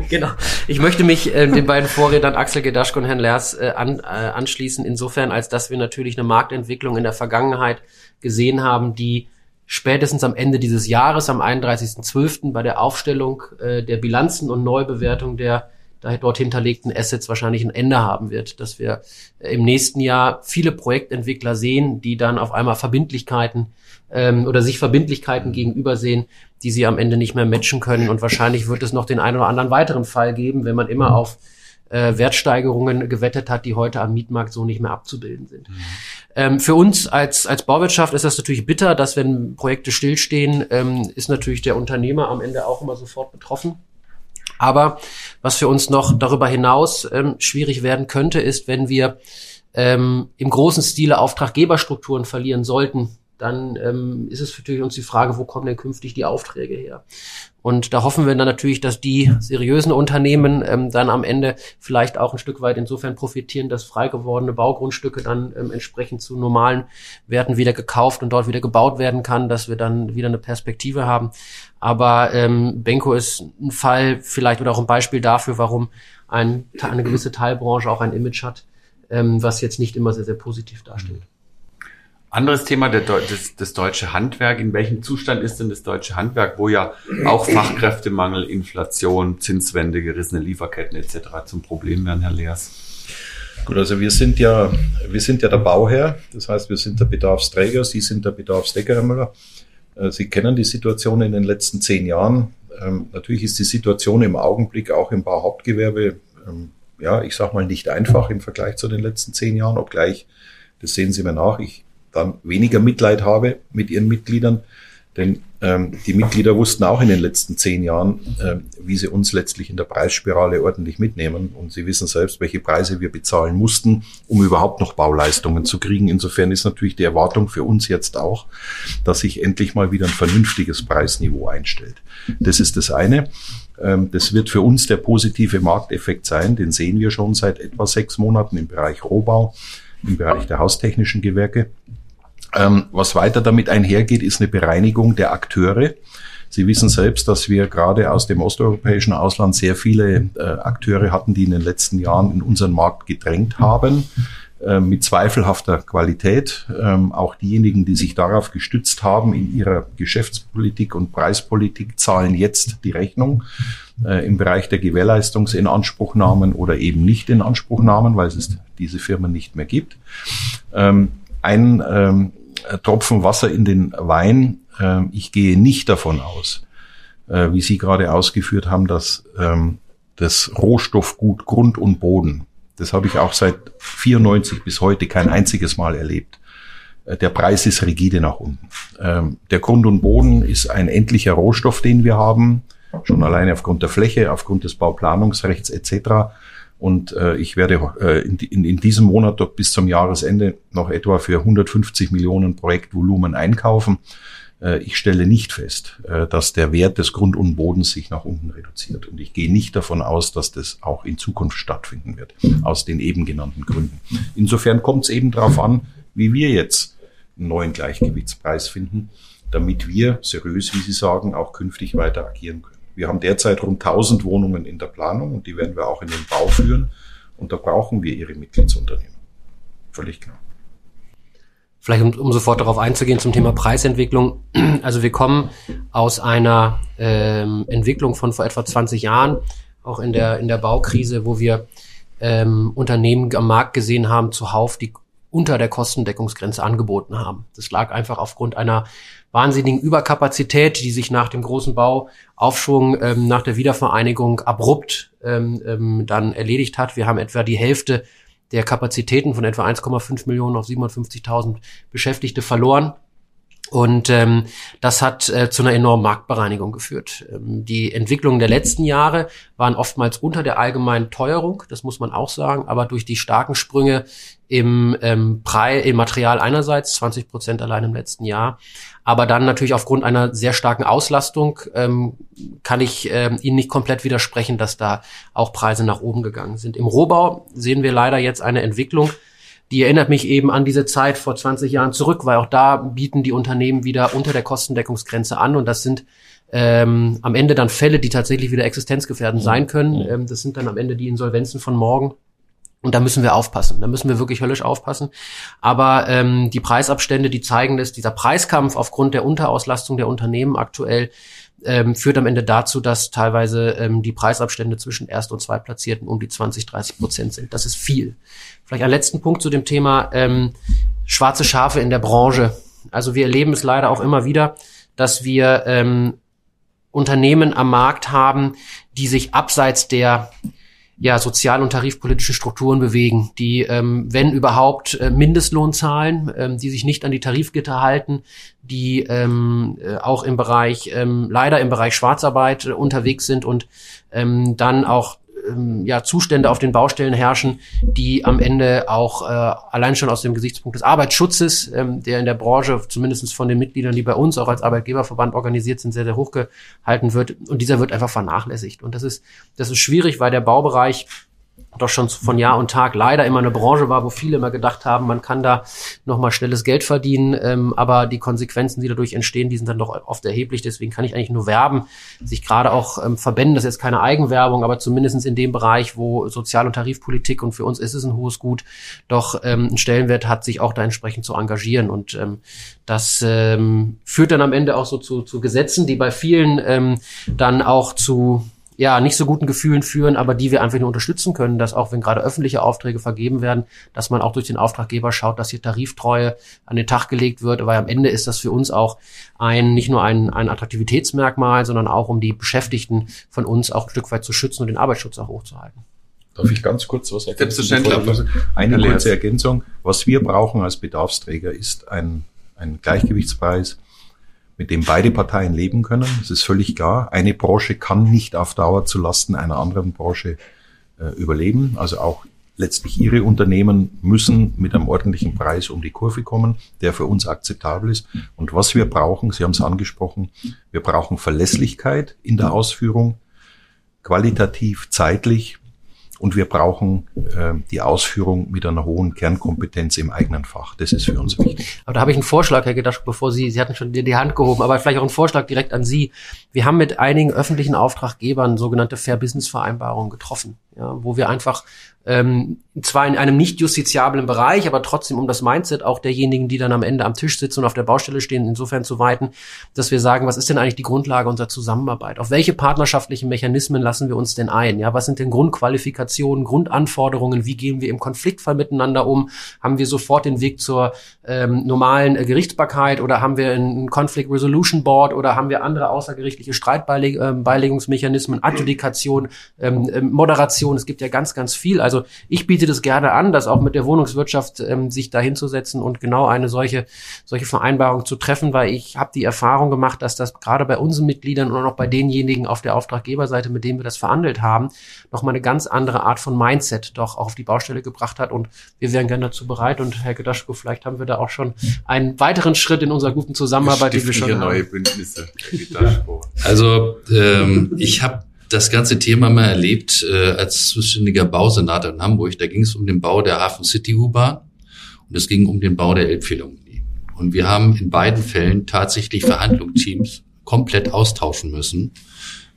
S9: genau. Ich möchte mich äh, den beiden Vorrednern Axel Gedaschko und Herrn Lers äh, an, äh, anschließen, insofern, als dass wir natürlich eine Marktentwicklung in der Vergangenheit gesehen haben, die spätestens am Ende dieses Jahres, am 31.12. bei der Aufstellung äh, der Bilanzen und Neubewertung der dort hinterlegten Assets wahrscheinlich ein Ende haben wird, dass wir äh, im nächsten Jahr viele Projektentwickler sehen, die dann auf einmal Verbindlichkeiten ähm, oder sich Verbindlichkeiten gegenübersehen, die sie am Ende nicht mehr matchen können. Und wahrscheinlich wird es noch den einen oder anderen weiteren Fall geben, wenn man immer auf äh, Wertsteigerungen gewettet hat, die heute am Mietmarkt so nicht mehr abzubilden sind. Mhm. Ähm, für uns als, als Bauwirtschaft ist das natürlich bitter, dass wenn Projekte stillstehen, ähm, ist natürlich der Unternehmer am Ende auch immer sofort betroffen. Aber was für uns noch darüber hinaus ähm, schwierig werden könnte, ist, wenn wir ähm, im großen Stile Auftraggeberstrukturen verlieren sollten, dann ähm, ist es natürlich uns die Frage, wo kommen denn künftig die Aufträge her? Und da hoffen wir dann natürlich, dass die seriösen Unternehmen ähm, dann am Ende vielleicht auch ein Stück weit insofern profitieren, dass frei gewordene Baugrundstücke dann ähm, entsprechend zu normalen Werten wieder gekauft und dort wieder gebaut werden kann, dass wir dann wieder eine Perspektive haben. Aber ähm, Benko ist ein Fall vielleicht oder auch ein Beispiel dafür, warum ein, eine gewisse Teilbranche auch ein Image hat, ähm, was jetzt nicht immer sehr, sehr positiv darstellt.
S5: Anderes Thema, der, das, das deutsche Handwerk. In welchem Zustand ist denn das deutsche Handwerk, wo ja auch Fachkräftemangel, Inflation, Zinswende, gerissene Lieferketten etc. zum Problem werden, Herr Leers?
S8: Gut, also wir sind ja, wir sind ja der Bauherr. Das heißt, wir sind der Bedarfsträger. Sie sind der Bedarfsdecker, Herr Müller. Äh, Sie kennen die Situation in den letzten zehn Jahren. Ähm, natürlich ist die Situation im Augenblick auch im Bauhauptgewerbe, ähm, ja, ich sag mal nicht einfach im Vergleich zu den letzten zehn Jahren, obgleich, das sehen Sie mir nach, ich dann weniger Mitleid habe mit ihren Mitgliedern. Denn ähm, die Mitglieder wussten auch in den letzten zehn Jahren, äh, wie sie uns letztlich in der Preisspirale ordentlich mitnehmen. Und sie wissen selbst, welche Preise wir bezahlen mussten, um überhaupt noch Bauleistungen zu kriegen. Insofern ist natürlich die Erwartung für uns jetzt auch, dass sich endlich mal wieder ein vernünftiges Preisniveau einstellt. Das ist das eine. Ähm, das wird für uns der positive Markteffekt sein. Den sehen wir schon seit etwa sechs Monaten im Bereich Rohbau, im Bereich der haustechnischen Gewerke. Ähm, was weiter damit einhergeht, ist eine Bereinigung der Akteure. Sie wissen selbst, dass wir gerade aus dem osteuropäischen Ausland sehr viele äh, Akteure hatten, die in den letzten Jahren in unseren Markt gedrängt haben, äh, mit zweifelhafter Qualität. Ähm, auch diejenigen, die sich darauf gestützt haben in ihrer Geschäftspolitik und Preispolitik, zahlen jetzt die Rechnung äh, im Bereich der Gewährleistungsinanspruchnahmen oder eben nicht in Anspruchnahmen, weil es diese Firmen nicht mehr gibt. Ähm, ein ähm, äh, Tropfen Wasser in den Wein. Ähm, ich gehe nicht davon aus, äh, wie Sie gerade ausgeführt haben, dass ähm, das Rohstoffgut Grund und Boden, das habe ich auch seit 94 bis heute kein einziges Mal erlebt. Äh, der Preis ist rigide nach unten. Ähm, der Grund und Boden ist ein endlicher Rohstoff, den wir haben, schon alleine aufgrund der Fläche, aufgrund des Bauplanungsrechts etc. Und äh, ich werde äh, in, in, in diesem Monat bis zum Jahresende noch etwa für 150 Millionen Projektvolumen einkaufen. Äh, ich stelle nicht fest, äh, dass der Wert des Grund und Bodens sich nach unten reduziert. Und ich gehe nicht davon aus, dass das auch in Zukunft stattfinden wird, aus den eben genannten Gründen. Insofern kommt es eben darauf an, wie wir jetzt einen neuen Gleichgewichtspreis finden, damit wir seriös, wie Sie sagen, auch künftig weiter agieren können. Wir haben derzeit rund 1000 Wohnungen in der Planung und die werden wir auch in den Bau führen. Und da brauchen wir Ihre Mitgliedsunternehmen. Völlig klar.
S9: Vielleicht um, um sofort darauf einzugehen zum Thema Preisentwicklung. Also wir kommen aus einer ähm, Entwicklung von vor etwa 20 Jahren, auch in der, in der Baukrise, wo wir ähm, Unternehmen am Markt gesehen haben, zuhauf, die unter der Kostendeckungsgrenze angeboten haben. Das lag einfach aufgrund einer wahnsinnigen Überkapazität, die sich nach dem großen Bauaufschwung ähm, nach der Wiedervereinigung abrupt ähm, ähm, dann erledigt hat. Wir haben etwa die Hälfte der Kapazitäten von etwa 1,5 Millionen auf 750.000 Beschäftigte verloren. Und ähm, das hat äh, zu einer enormen Marktbereinigung geführt. Ähm, die Entwicklungen der letzten Jahre waren oftmals unter der allgemeinen Teuerung, das muss man auch sagen, aber durch die starken Sprünge im, ähm, Preis, im Material einerseits, 20 Prozent allein im letzten Jahr, aber dann natürlich aufgrund einer sehr starken Auslastung ähm, kann ich ähm, Ihnen nicht komplett widersprechen, dass da auch Preise nach oben gegangen sind. Im Rohbau sehen wir leider jetzt eine Entwicklung, die erinnert mich eben an diese Zeit vor 20 Jahren zurück, weil auch da bieten die Unternehmen wieder unter der Kostendeckungsgrenze an und das sind ähm, am Ende dann Fälle, die tatsächlich wieder existenzgefährdend sein können. Ähm, das sind dann am Ende die Insolvenzen von morgen. Und da müssen wir aufpassen. Da müssen wir wirklich höllisch aufpassen. Aber ähm, die Preisabstände, die zeigen dass dieser Preiskampf aufgrund der Unterauslastung der Unternehmen aktuell ähm, führt am Ende dazu, dass teilweise ähm, die Preisabstände zwischen Erst- und Zweitplatzierten um die 20, 30 Prozent sind. Das ist viel. Vielleicht ein letzten Punkt zu dem Thema ähm, schwarze Schafe in der Branche. Also wir erleben es leider auch immer wieder, dass wir ähm, Unternehmen am Markt haben, die sich abseits der ja, sozial- und tarifpolitischen Strukturen bewegen, die, ähm, wenn überhaupt, äh, Mindestlohn zahlen, ähm, die sich nicht an die Tarifgitter halten, die ähm, äh, auch im Bereich, ähm, leider im Bereich Schwarzarbeit äh, unterwegs sind und ähm, dann auch ähm, ja, Zustände auf den Baustellen herrschen, die am Ende auch äh, allein schon aus dem Gesichtspunkt des Arbeitsschutzes, ähm, der in der Branche zumindest von den Mitgliedern, die bei uns auch als Arbeitgeberverband organisiert sind, sehr, sehr hoch gehalten wird. Und dieser wird einfach vernachlässigt. Und das ist, das ist schwierig, weil der Baubereich doch schon von Jahr und Tag leider immer eine Branche war, wo viele immer gedacht haben, man kann da nochmal schnelles Geld verdienen, ähm, aber die Konsequenzen, die dadurch entstehen, die sind dann doch oft erheblich. Deswegen kann ich eigentlich nur werben, sich gerade auch ähm, Verbänden, das ist jetzt keine Eigenwerbung, aber zumindestens in dem Bereich, wo Sozial- und Tarifpolitik und für uns ist es ein hohes Gut, doch ähm, einen Stellenwert hat, sich auch da entsprechend zu engagieren. Und ähm, das ähm, führt dann am Ende auch so zu, zu Gesetzen, die bei vielen ähm, dann auch zu ja, nicht so guten Gefühlen führen, aber die wir einfach nur unterstützen können, dass auch wenn gerade öffentliche Aufträge vergeben werden, dass man auch durch den Auftraggeber schaut, dass hier Tariftreue an den Tag gelegt wird, weil am Ende ist das für uns auch ein, nicht nur ein, ein Attraktivitätsmerkmal, sondern auch um die Beschäftigten von uns auch ein Stück weit zu schützen und den Arbeitsschutz auch hochzuhalten.
S8: Darf ich ganz kurz was
S5: ergänzen?
S8: Eine kurze Ergänzung. Was wir brauchen als Bedarfsträger ist ein, ein Gleichgewichtspreis mit dem beide Parteien leben können. Es ist völlig klar. Eine Branche kann nicht auf Dauer zu Lasten einer anderen Branche äh, überleben. Also auch letztlich ihre Unternehmen müssen mit einem ordentlichen Preis um die Kurve kommen, der für uns akzeptabel ist. Und was wir brauchen, Sie haben es angesprochen, wir brauchen Verlässlichkeit in der Ausführung, qualitativ, zeitlich und wir brauchen äh, die Ausführung mit einer hohen Kernkompetenz im eigenen Fach. Das ist für uns wichtig.
S9: Aber da habe ich einen Vorschlag, Herr Gedasch, bevor Sie, Sie hatten schon die Hand gehoben, aber vielleicht auch einen Vorschlag direkt an Sie. Wir haben mit einigen öffentlichen Auftraggebern sogenannte Fair Business Vereinbarungen getroffen, ja, wo wir einfach ähm, zwar in einem nicht justiziablen Bereich, aber trotzdem um das Mindset auch derjenigen, die dann am Ende am Tisch sitzen und auf der Baustelle stehen, insofern zu weiten, dass wir sagen, was ist denn eigentlich die Grundlage unserer Zusammenarbeit? Auf welche partnerschaftlichen Mechanismen lassen wir uns denn ein? Ja, was sind denn Grundqualifikationen, Grundanforderungen? Wie gehen wir im Konfliktfall miteinander um? Haben wir sofort den Weg zur ähm, normalen äh, Gerichtsbarkeit oder haben wir ein Conflict Resolution Board oder haben wir andere außergerichtliche Streitbeilegungsmechanismen, ähm, Adjudikation, ähm, ähm, Moderation? Es gibt ja ganz, ganz viel. Also also ich biete das gerne an, das auch mit der Wohnungswirtschaft ähm, sich da hinzusetzen und genau eine solche, solche Vereinbarung zu treffen, weil ich habe die Erfahrung gemacht, dass das gerade bei unseren Mitgliedern und auch bei denjenigen auf der Auftraggeberseite, mit denen wir das verhandelt haben, noch mal eine ganz andere Art von Mindset doch auch auf die Baustelle gebracht hat. Und wir wären gerne dazu bereit. Und Herr Gedaschko, vielleicht haben wir da auch schon einen weiteren Schritt in unserer guten Zusammenarbeit,
S5: die
S9: wir schon
S5: neue Bündnisse.
S3: Also ähm, ich habe das ganze Thema mal erlebt äh, als zuständiger Bausenator in Hamburg. Da ging es um den Bau der Hafen City U-Bahn und es ging um den Bau der Elbphilharmonie. Und wir haben in beiden Fällen tatsächlich Verhandlungsteams komplett austauschen müssen,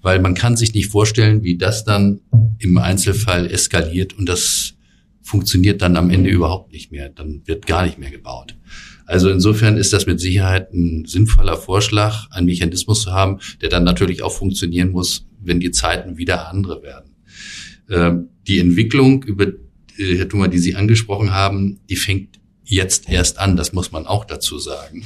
S3: weil man kann sich nicht vorstellen, wie das dann im Einzelfall eskaliert und das funktioniert dann am Ende überhaupt nicht mehr. Dann wird gar nicht mehr gebaut. Also insofern ist das mit Sicherheit ein sinnvoller Vorschlag, einen Mechanismus zu haben, der dann natürlich auch funktionieren muss, wenn die Zeiten wieder andere werden. Ähm, die Entwicklung, über äh, Herr Thuma, die Sie angesprochen haben, die fängt jetzt erst an. Das muss man auch dazu sagen.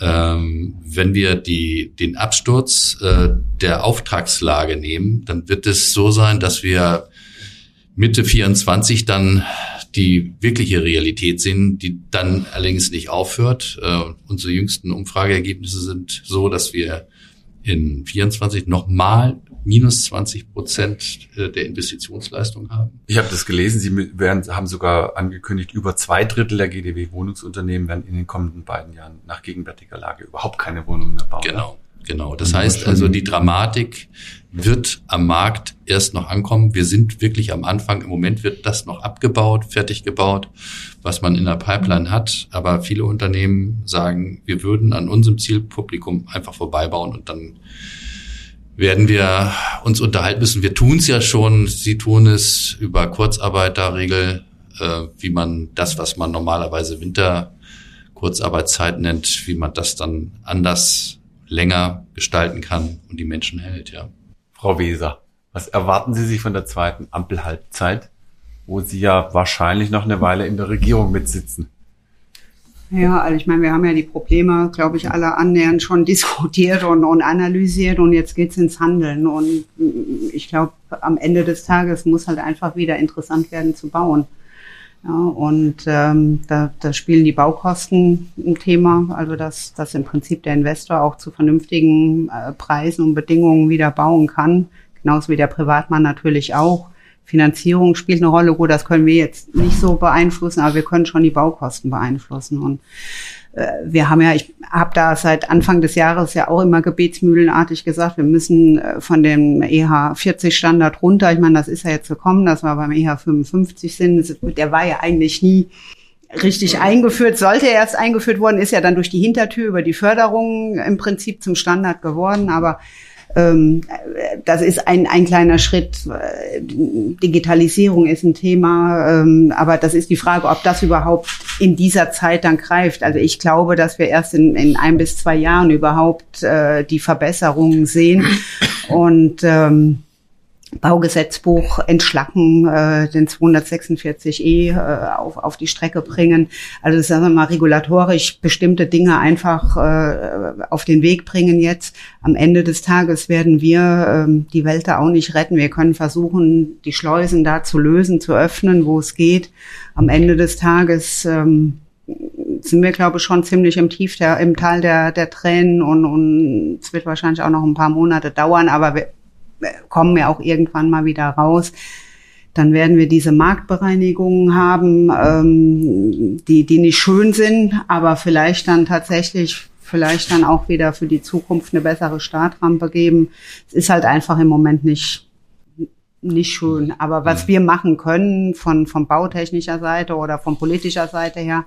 S3: Ähm, wenn wir die, den Absturz äh, der Auftragslage nehmen, dann wird es so sein, dass wir Mitte 24 dann die wirkliche Realität sehen, die dann allerdings nicht aufhört. Äh, unsere jüngsten Umfrageergebnisse sind so, dass wir in 24 nochmal minus 20 Prozent äh, der Investitionsleistung haben.
S5: Ich habe das gelesen, Sie werden, haben sogar angekündigt, über zwei Drittel der GDW-Wohnungsunternehmen werden in den kommenden beiden Jahren nach gegenwärtiger Lage überhaupt keine Wohnungen mehr bauen.
S3: Genau. Genau. Das heißt also, die Dramatik wird am Markt erst noch ankommen. Wir sind wirklich am Anfang. Im Moment wird das noch abgebaut, fertig gebaut, was man in der Pipeline hat. Aber viele Unternehmen sagen, wir würden an unserem Zielpublikum einfach vorbeibauen und dann werden wir uns unterhalten müssen. Wir tun es ja schon. Sie tun es über Kurzarbeiterregel, äh, wie man das, was man normalerweise Winter Kurzarbeitszeit nennt, wie man das dann anders länger gestalten kann und die Menschen hält, ja.
S5: Frau Weser, was erwarten Sie sich von der zweiten Ampelhalbzeit, wo Sie ja wahrscheinlich noch eine Weile in der Regierung mitsitzen?
S6: Ja, also ich meine, wir haben ja die Probleme, glaube ich, alle annähernd schon diskutiert und, und analysiert und jetzt geht's ins Handeln. Und ich glaube, am Ende des Tages muss halt einfach wieder interessant werden zu bauen. Ja, und ähm, da, da spielen die Baukosten ein Thema, also dass, dass im Prinzip der Investor auch zu vernünftigen äh, Preisen und Bedingungen wieder bauen kann, genauso wie der Privatmann natürlich auch. Finanzierung spielt eine Rolle. Gut, das können wir jetzt nicht so beeinflussen, aber wir können schon die Baukosten beeinflussen. Und wir haben ja, ich habe da seit Anfang des Jahres ja auch immer gebetsmühlenartig gesagt, wir müssen äh, von dem EH 40 Standard runter. Ich meine, das ist ja jetzt gekommen, dass wir beim EH 55 sind. Der war ja eigentlich nie richtig eingeführt, sollte er erst eingeführt worden, ist ja dann durch die Hintertür über die Förderung im Prinzip zum Standard geworden, aber das ist ein, ein kleiner Schritt. Digitalisierung ist ein Thema, ähm, aber das ist die Frage, ob das überhaupt in dieser Zeit dann greift. Also ich glaube, dass wir erst in, in ein bis zwei Jahren überhaupt äh, die Verbesserungen sehen und ähm, Baugesetzbuch entschlacken, äh, den 246e äh, auf, auf die Strecke bringen. Also sagen wir mal regulatorisch bestimmte Dinge einfach äh, auf den Weg bringen jetzt. Am Ende des Tages werden wir ähm, die Welt da auch nicht retten. Wir können versuchen, die Schleusen da zu lösen, zu öffnen, wo es geht. Am Ende des Tages ähm, sind wir, glaube ich, schon ziemlich im Tief der, im Tal der, der Tränen und, es wird wahrscheinlich auch noch ein paar Monate dauern, aber wir, kommen ja auch irgendwann mal wieder raus. Dann werden wir diese Marktbereinigungen haben, ähm, die, die nicht schön sind, aber vielleicht dann tatsächlich, vielleicht dann auch wieder für die Zukunft eine bessere Startrampe geben. Es ist halt einfach im Moment nicht, nicht schön. Aber was wir machen können von, von bautechnischer Seite oder von politischer Seite her,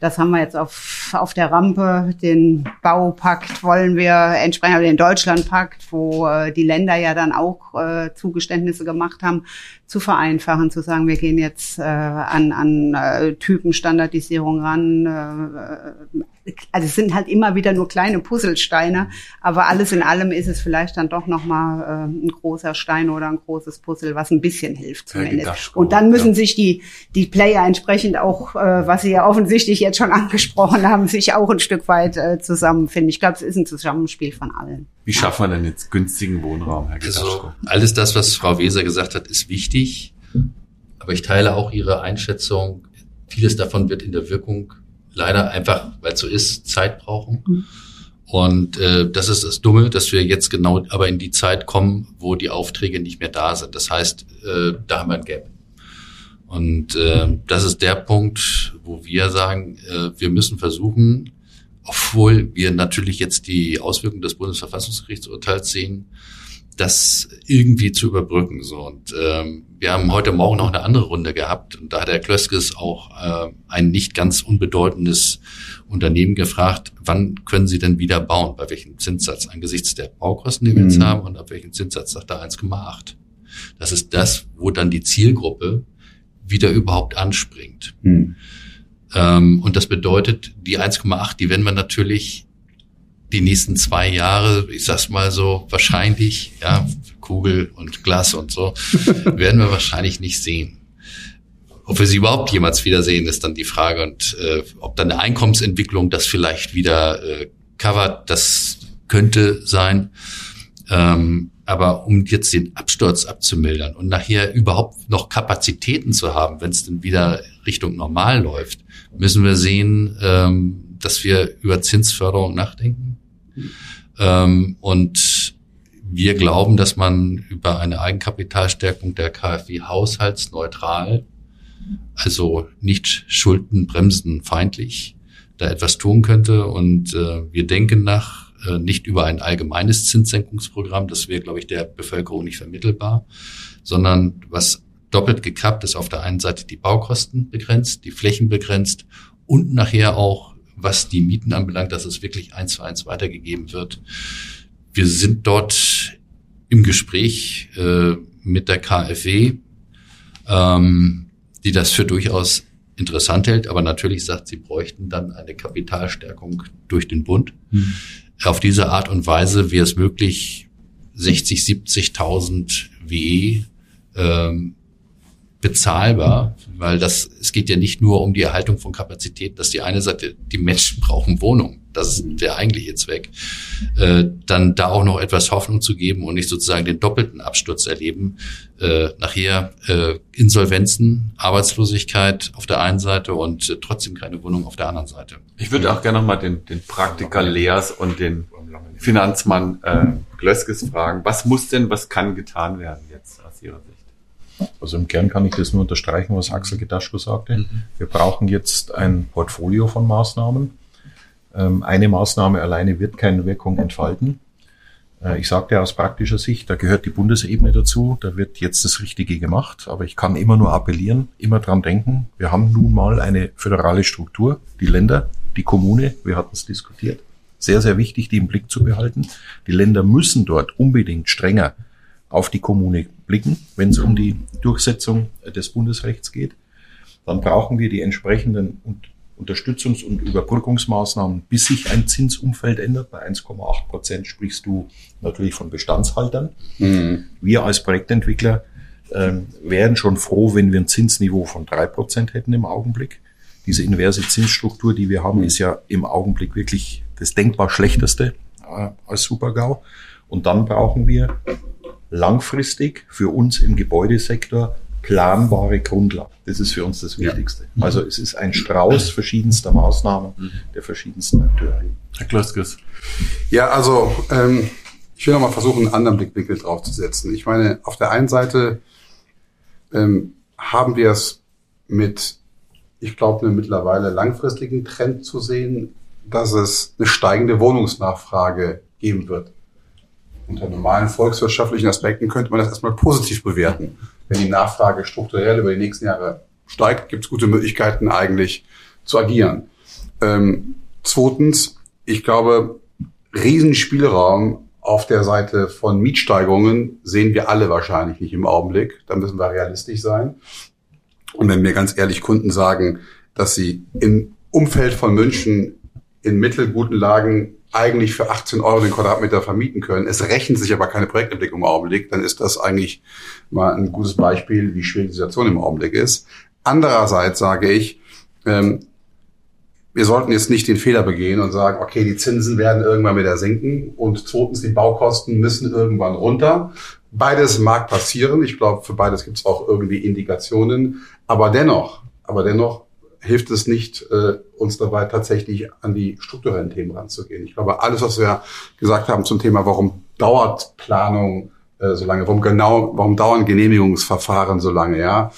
S6: das haben wir jetzt auf, auf der Rampe. Den Baupakt wollen wir entsprechend, also den Deutschlandpakt, wo äh, die Länder ja dann auch äh, Zugeständnisse gemacht haben, zu vereinfachen, zu sagen, wir gehen jetzt äh, an, an äh, Typenstandardisierung ran. Äh, also es sind halt immer wieder nur kleine Puzzlesteine, aber alles in allem ist es vielleicht dann doch nochmal äh, ein großer Stein oder ein großes Puzzle, was ein bisschen hilft zumindest. Und dann müssen ja. sich die, die Player entsprechend auch, äh, was sie ja offensichtlich jetzt schon angesprochen haben, sich auch ein Stück weit äh, zusammenfinden. Ich glaube, es ist ein Zusammenspiel von allen.
S5: Wie schaffen wir denn jetzt günstigen Wohnraum, Herr
S3: Also, alles das, was Frau Weser gesagt hat, ist wichtig. Aber ich teile auch Ihre Einschätzung. Vieles davon wird in der Wirkung leider einfach, weil es so ist, Zeit brauchen. Mhm. Und äh, das ist das Dumme, dass wir jetzt genau aber in die Zeit kommen, wo die Aufträge nicht mehr da sind. Das heißt, äh, da haben wir ein Gap. Und äh, das ist der Punkt, wo wir sagen, äh, wir müssen versuchen, obwohl wir natürlich jetzt die Auswirkungen des Bundesverfassungsgerichtsurteils sehen, das irgendwie zu überbrücken. So und ähm, wir haben heute Morgen noch eine andere Runde gehabt und da hat Herr Klöskes auch äh, ein nicht ganz unbedeutendes Unternehmen gefragt, wann können Sie denn wieder bauen, bei welchem Zinssatz angesichts der Baukosten, die wir jetzt mhm. haben und ab welchem Zinssatz sagt er 1,8. Das ist das, wo dann die Zielgruppe wieder überhaupt anspringt. Hm. Ähm, und das bedeutet, die 1,8, die werden wir natürlich die nächsten zwei Jahre, ich sag's mal so, wahrscheinlich, ja, Kugel und Glas und so, werden wir wahrscheinlich nicht sehen. Ob wir sie überhaupt jemals wiedersehen, ist dann die Frage. Und äh, ob dann eine Einkommensentwicklung das vielleicht wieder äh, covert, das könnte sein. Ähm, aber um jetzt den Absturz abzumildern und nachher überhaupt noch Kapazitäten zu haben, wenn es dann wieder Richtung normal läuft, müssen wir sehen, ähm, dass wir über Zinsförderung nachdenken. Ähm, und wir glauben, dass man über eine Eigenkapitalstärkung der KfW haushaltsneutral, also nicht schuldenbremsenfeindlich, da etwas tun könnte. Und äh, wir denken nach äh, nicht über ein allgemeines Zinssenkungsprogramm, das wäre, glaube ich, der Bevölkerung nicht vermittelbar, sondern was doppelt gekappt ist, auf der einen Seite die Baukosten begrenzt, die Flächen begrenzt und nachher auch, was die Mieten anbelangt, dass es wirklich eins zu eins weitergegeben wird. Wir sind dort im Gespräch äh, mit der KfW, ähm, die das für durchaus interessant hält, aber natürlich sagt, sie bräuchten dann eine Kapitalstärkung durch den Bund. Hm. Auf diese Art und Weise wäre es möglich, 60, 70.000 WE ähm, bezahlbar, weil das, es geht ja nicht nur um die Erhaltung von Kapazität, dass die eine Seite, die Menschen brauchen Wohnung, das ist der eigentliche Zweck, äh, dann da auch noch etwas Hoffnung zu geben und nicht sozusagen den doppelten Absturz erleben, äh, nachher äh, Insolvenzen, Arbeitslosigkeit auf der einen Seite und äh, trotzdem keine Wohnung auf der anderen Seite.
S5: Ich würde auch gerne nochmal den, den Praktiker Leas und den Finanzmann äh, Glöskes fragen, was muss denn, was kann getan werden jetzt aus Ihrer Sicht?
S8: Also im Kern kann ich das nur unterstreichen, was Axel Gedaschko sagte. Mhm. Wir brauchen jetzt ein Portfolio von Maßnahmen. Ähm, eine Maßnahme alleine wird keine Wirkung entfalten. Äh, ich sagte aus praktischer Sicht, da gehört die Bundesebene dazu, da wird jetzt das Richtige gemacht, aber ich kann immer nur appellieren, immer dran denken, wir haben nun mal eine föderale Struktur, die Länder, die Kommune, wir hatten es diskutiert, sehr, sehr wichtig, die im Blick zu behalten. Die Länder müssen dort unbedingt strenger auf die Kommune blicken, wenn es um die Durchsetzung des Bundesrechts geht. Dann brauchen wir die entsprechenden Unterstützungs- und Überbrückungsmaßnahmen, bis sich ein Zinsumfeld ändert. Bei 1,8 Prozent sprichst du natürlich von Bestandshaltern. Mhm. Wir als Projektentwickler äh, wären schon froh, wenn wir ein Zinsniveau von drei Prozent hätten im Augenblick. Diese inverse Zinsstruktur, die wir haben, ist ja im Augenblick wirklich das denkbar schlechteste äh, als Supergau. Und dann brauchen wir langfristig für uns im Gebäudesektor planbare Grundlagen. Das ist für uns das Wichtigste. Ja. Also es ist ein Strauß verschiedenster Maßnahmen mhm. der verschiedensten Akteure.
S5: Herr Kloskes.
S7: Ja, also ähm, ich will noch mal versuchen, einen anderen Blickwinkel draufzusetzen. Ich meine, auf der einen Seite ähm, haben wir es mit, ich glaube, einem mittlerweile langfristigen Trend zu sehen, dass es eine steigende Wohnungsnachfrage geben wird unter normalen volkswirtschaftlichen Aspekten könnte man das erstmal positiv bewerten. Wenn die Nachfrage strukturell über die nächsten Jahre steigt, gibt es gute Möglichkeiten eigentlich zu agieren. Ähm, zweitens, ich glaube, Riesenspielraum auf der Seite von Mietsteigerungen sehen wir alle wahrscheinlich nicht im Augenblick. Da müssen wir realistisch sein. Und wenn mir ganz ehrlich Kunden sagen, dass sie im Umfeld von München in mittelguten Lagen eigentlich für 18 Euro den Quadratmeter vermieten können. Es rechnet sich aber keine Projektentwicklung im Augenblick, dann ist das eigentlich mal ein gutes Beispiel, wie schwierig die Situation im Augenblick ist. Andererseits sage ich, ähm, wir sollten jetzt nicht den Fehler begehen und sagen, okay, die Zinsen werden irgendwann wieder sinken und zweitens, die Baukosten müssen irgendwann runter. Beides mag passieren. Ich glaube, für beides gibt es auch irgendwie Indikationen. Aber dennoch, aber dennoch hilft es nicht, äh, uns dabei tatsächlich an die strukturellen Themen ranzugehen. Ich glaube, alles, was wir gesagt haben zum Thema, warum dauert Planung äh, so lange, warum genau, warum dauern Genehmigungsverfahren so lange, ja,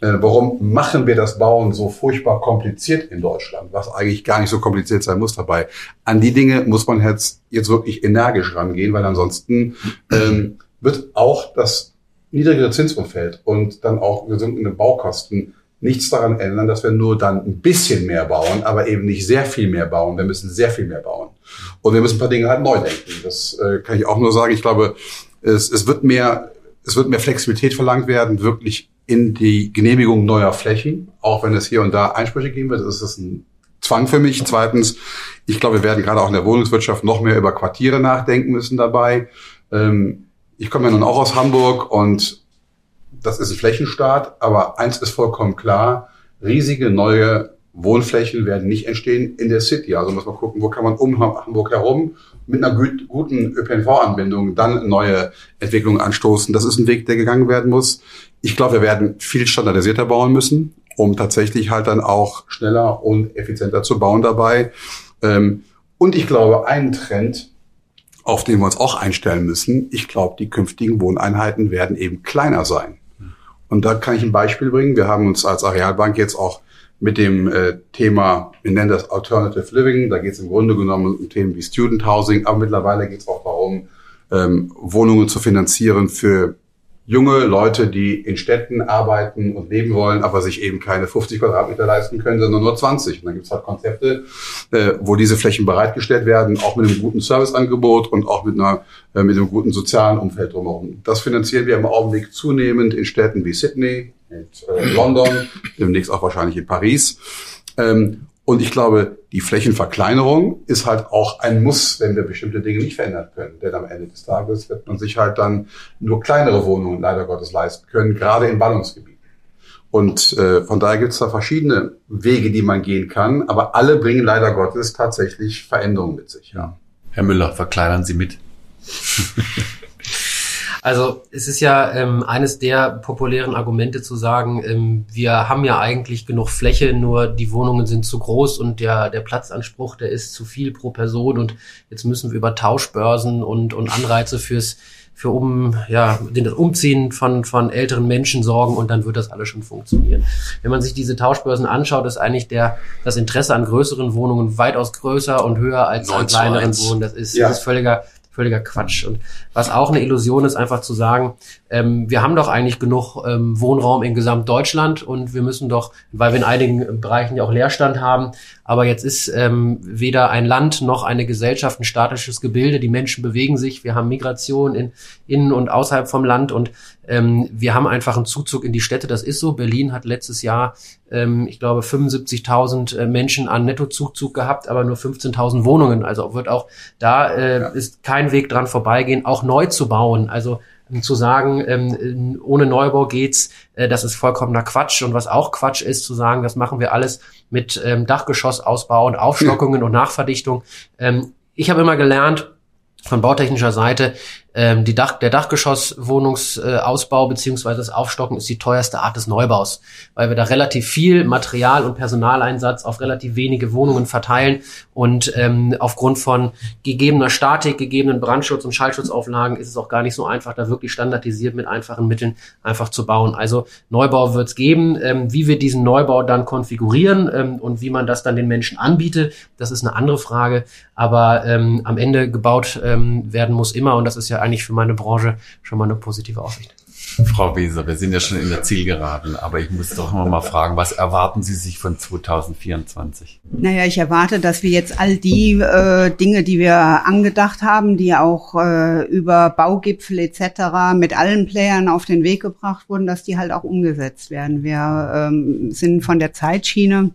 S7: äh, warum machen wir das Bauen so furchtbar kompliziert in Deutschland, was eigentlich gar nicht so kompliziert sein muss dabei. An die Dinge muss man jetzt, jetzt wirklich energisch rangehen, weil ansonsten ähm, wird auch das niedrigere Zinsumfeld und dann auch gesunkene Baukosten nichts daran ändern, dass wir nur dann ein bisschen mehr bauen, aber eben nicht sehr viel mehr bauen. Wir müssen sehr viel mehr bauen. Und wir müssen ein paar Dinge halt neu denken. Das äh, kann ich auch nur sagen. Ich glaube, es, es wird mehr, es wird mehr Flexibilität verlangt werden, wirklich in die Genehmigung neuer Flächen, auch wenn es hier und da Einsprüche geben wird. Das ist ein Zwang für mich. Zweitens, ich glaube, wir werden gerade auch in der Wohnungswirtschaft noch mehr über Quartiere nachdenken müssen dabei. Ähm, ich komme ja nun auch aus Hamburg und das ist ein Flächenstaat, aber eins ist vollkommen klar, riesige neue Wohnflächen werden nicht entstehen in der City. Also muss man gucken, wo kann man um Hamburg herum mit einer gut, guten ÖPNV-Anbindung dann neue Entwicklungen anstoßen. Das ist ein Weg, der gegangen werden muss. Ich glaube, wir werden viel standardisierter bauen müssen, um tatsächlich halt dann auch schneller und effizienter zu bauen dabei. Ähm, und ich glaube, ein Trend, auf den wir uns auch einstellen müssen, ich glaube, die künftigen Wohneinheiten werden eben kleiner sein. Und da kann ich ein Beispiel bringen. Wir haben uns als Arealbank jetzt auch mit dem äh, Thema, wir nennen das Alternative Living, da geht es im Grunde genommen um Themen wie Student Housing, aber mittlerweile geht es auch darum, ähm, Wohnungen zu finanzieren für junge Leute, die in Städten arbeiten und leben wollen, aber sich eben keine 50 Quadratmeter leisten können, sondern nur 20. Und dann gibt es halt Konzepte, äh, wo diese Flächen bereitgestellt werden, auch mit einem guten Serviceangebot und auch mit, einer, äh, mit einem guten sozialen Umfeld drumherum. Das finanzieren wir im Augenblick zunehmend in Städten wie Sydney, und, äh, London, demnächst auch wahrscheinlich in Paris. Ähm, und ich glaube, die Flächenverkleinerung ist halt auch ein Muss, wenn wir bestimmte Dinge nicht verändern können. Denn am Ende des Tages wird man sich halt dann nur kleinere Wohnungen leider Gottes leisten können, gerade in Ballungsgebieten. Und äh, von daher gibt es da verschiedene Wege, die man gehen kann, aber alle bringen leider Gottes tatsächlich Veränderungen mit sich. Ja.
S5: Herr Müller, verkleinern Sie mit.
S9: Also es ist ja ähm, eines der populären Argumente zu sagen, ähm, wir haben ja eigentlich genug Fläche, nur die Wohnungen sind zu groß und der, der Platzanspruch, der ist zu viel pro Person und jetzt müssen wir über Tauschbörsen und, und Anreize fürs für um ja den das Umziehen von von älteren Menschen sorgen und dann wird das alles schon funktionieren. Wenn man sich diese Tauschbörsen anschaut, ist eigentlich der das Interesse an größeren Wohnungen weitaus größer und höher als an kleineren Wohnungen. Das ist, ja. das ist völliger völliger Quatsch. Und was auch eine Illusion ist, einfach zu sagen, ähm, wir haben doch eigentlich genug ähm, Wohnraum in Gesamtdeutschland und wir müssen doch, weil wir in einigen Bereichen ja auch Leerstand haben, aber jetzt ist ähm, weder ein Land noch eine Gesellschaft ein statisches Gebilde. Die Menschen bewegen sich. Wir haben Migration in innen und außerhalb vom Land und ähm, wir haben einfach einen Zuzug in die Städte. Das ist so. Berlin hat letztes Jahr, ähm, ich glaube, 75.000 äh, Menschen an Nettozuzug gehabt, aber nur 15.000 Wohnungen. Also wird auch da äh, ja. ist kein Weg dran vorbeigehen, auch neu zu bauen. Also zu sagen, ähm, ohne Neubau geht's, äh, das ist vollkommener Quatsch. Und was auch Quatsch ist, zu sagen, das machen wir alles mit ähm, Dachgeschossausbau und Aufstockungen und Nachverdichtung. Ähm, ich habe immer gelernt, von bautechnischer Seite, ähm, die Dach, der Dachgeschosswohnungsausbau äh, beziehungsweise das Aufstocken ist die teuerste Art des Neubaus, weil wir da relativ viel Material und Personaleinsatz auf relativ wenige Wohnungen verteilen und ähm, aufgrund von gegebener Statik, gegebenen Brandschutz- und Schallschutzauflagen ist es auch gar nicht so einfach, da wirklich standardisiert mit einfachen Mitteln einfach zu bauen. Also Neubau wird es geben. Ähm, wie wir diesen Neubau dann konfigurieren ähm, und wie man das dann den Menschen anbietet, das ist eine andere Frage. Aber ähm, am Ende gebaut ähm, werden muss immer und das ist ja eigentlich für meine Branche schon mal eine positive Aussicht.
S5: Frau Weser, wir sind ja schon in der Zielgeraden, aber ich muss doch noch mal fragen, was erwarten Sie sich von 2024?
S6: Naja, ich erwarte, dass wir jetzt all die äh, Dinge, die wir angedacht haben, die auch äh, über Baugipfel etc. mit allen Playern auf den Weg gebracht wurden, dass die halt auch umgesetzt werden. Wir ähm, sind von der Zeitschiene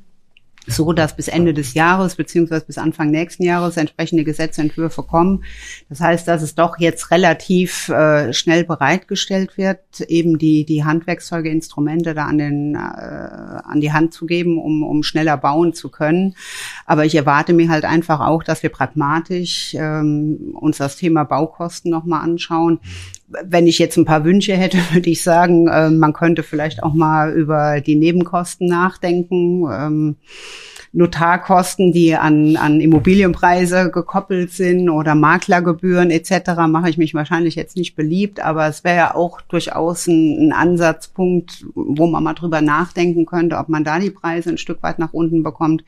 S6: so dass bis Ende des Jahres beziehungsweise bis Anfang nächsten Jahres entsprechende Gesetzentwürfe kommen. Das heißt, dass es doch jetzt relativ äh, schnell bereitgestellt wird, eben die die Handwerkszeuge, Instrumente da an den äh, an die Hand zu geben, um um schneller bauen zu können. Aber ich erwarte mir halt einfach auch, dass wir pragmatisch ähm, uns das Thema Baukosten nochmal anschauen wenn ich jetzt ein paar Wünsche hätte, würde ich sagen, äh, man könnte vielleicht auch mal über die Nebenkosten nachdenken. Notarkosten, die an, an Immobilienpreise gekoppelt sind oder Maklergebühren etc., mache ich mich wahrscheinlich jetzt nicht beliebt, aber es wäre ja auch durchaus ein, ein Ansatzpunkt, wo man mal drüber nachdenken könnte, ob man da die Preise ein Stück weit nach unten bekommt.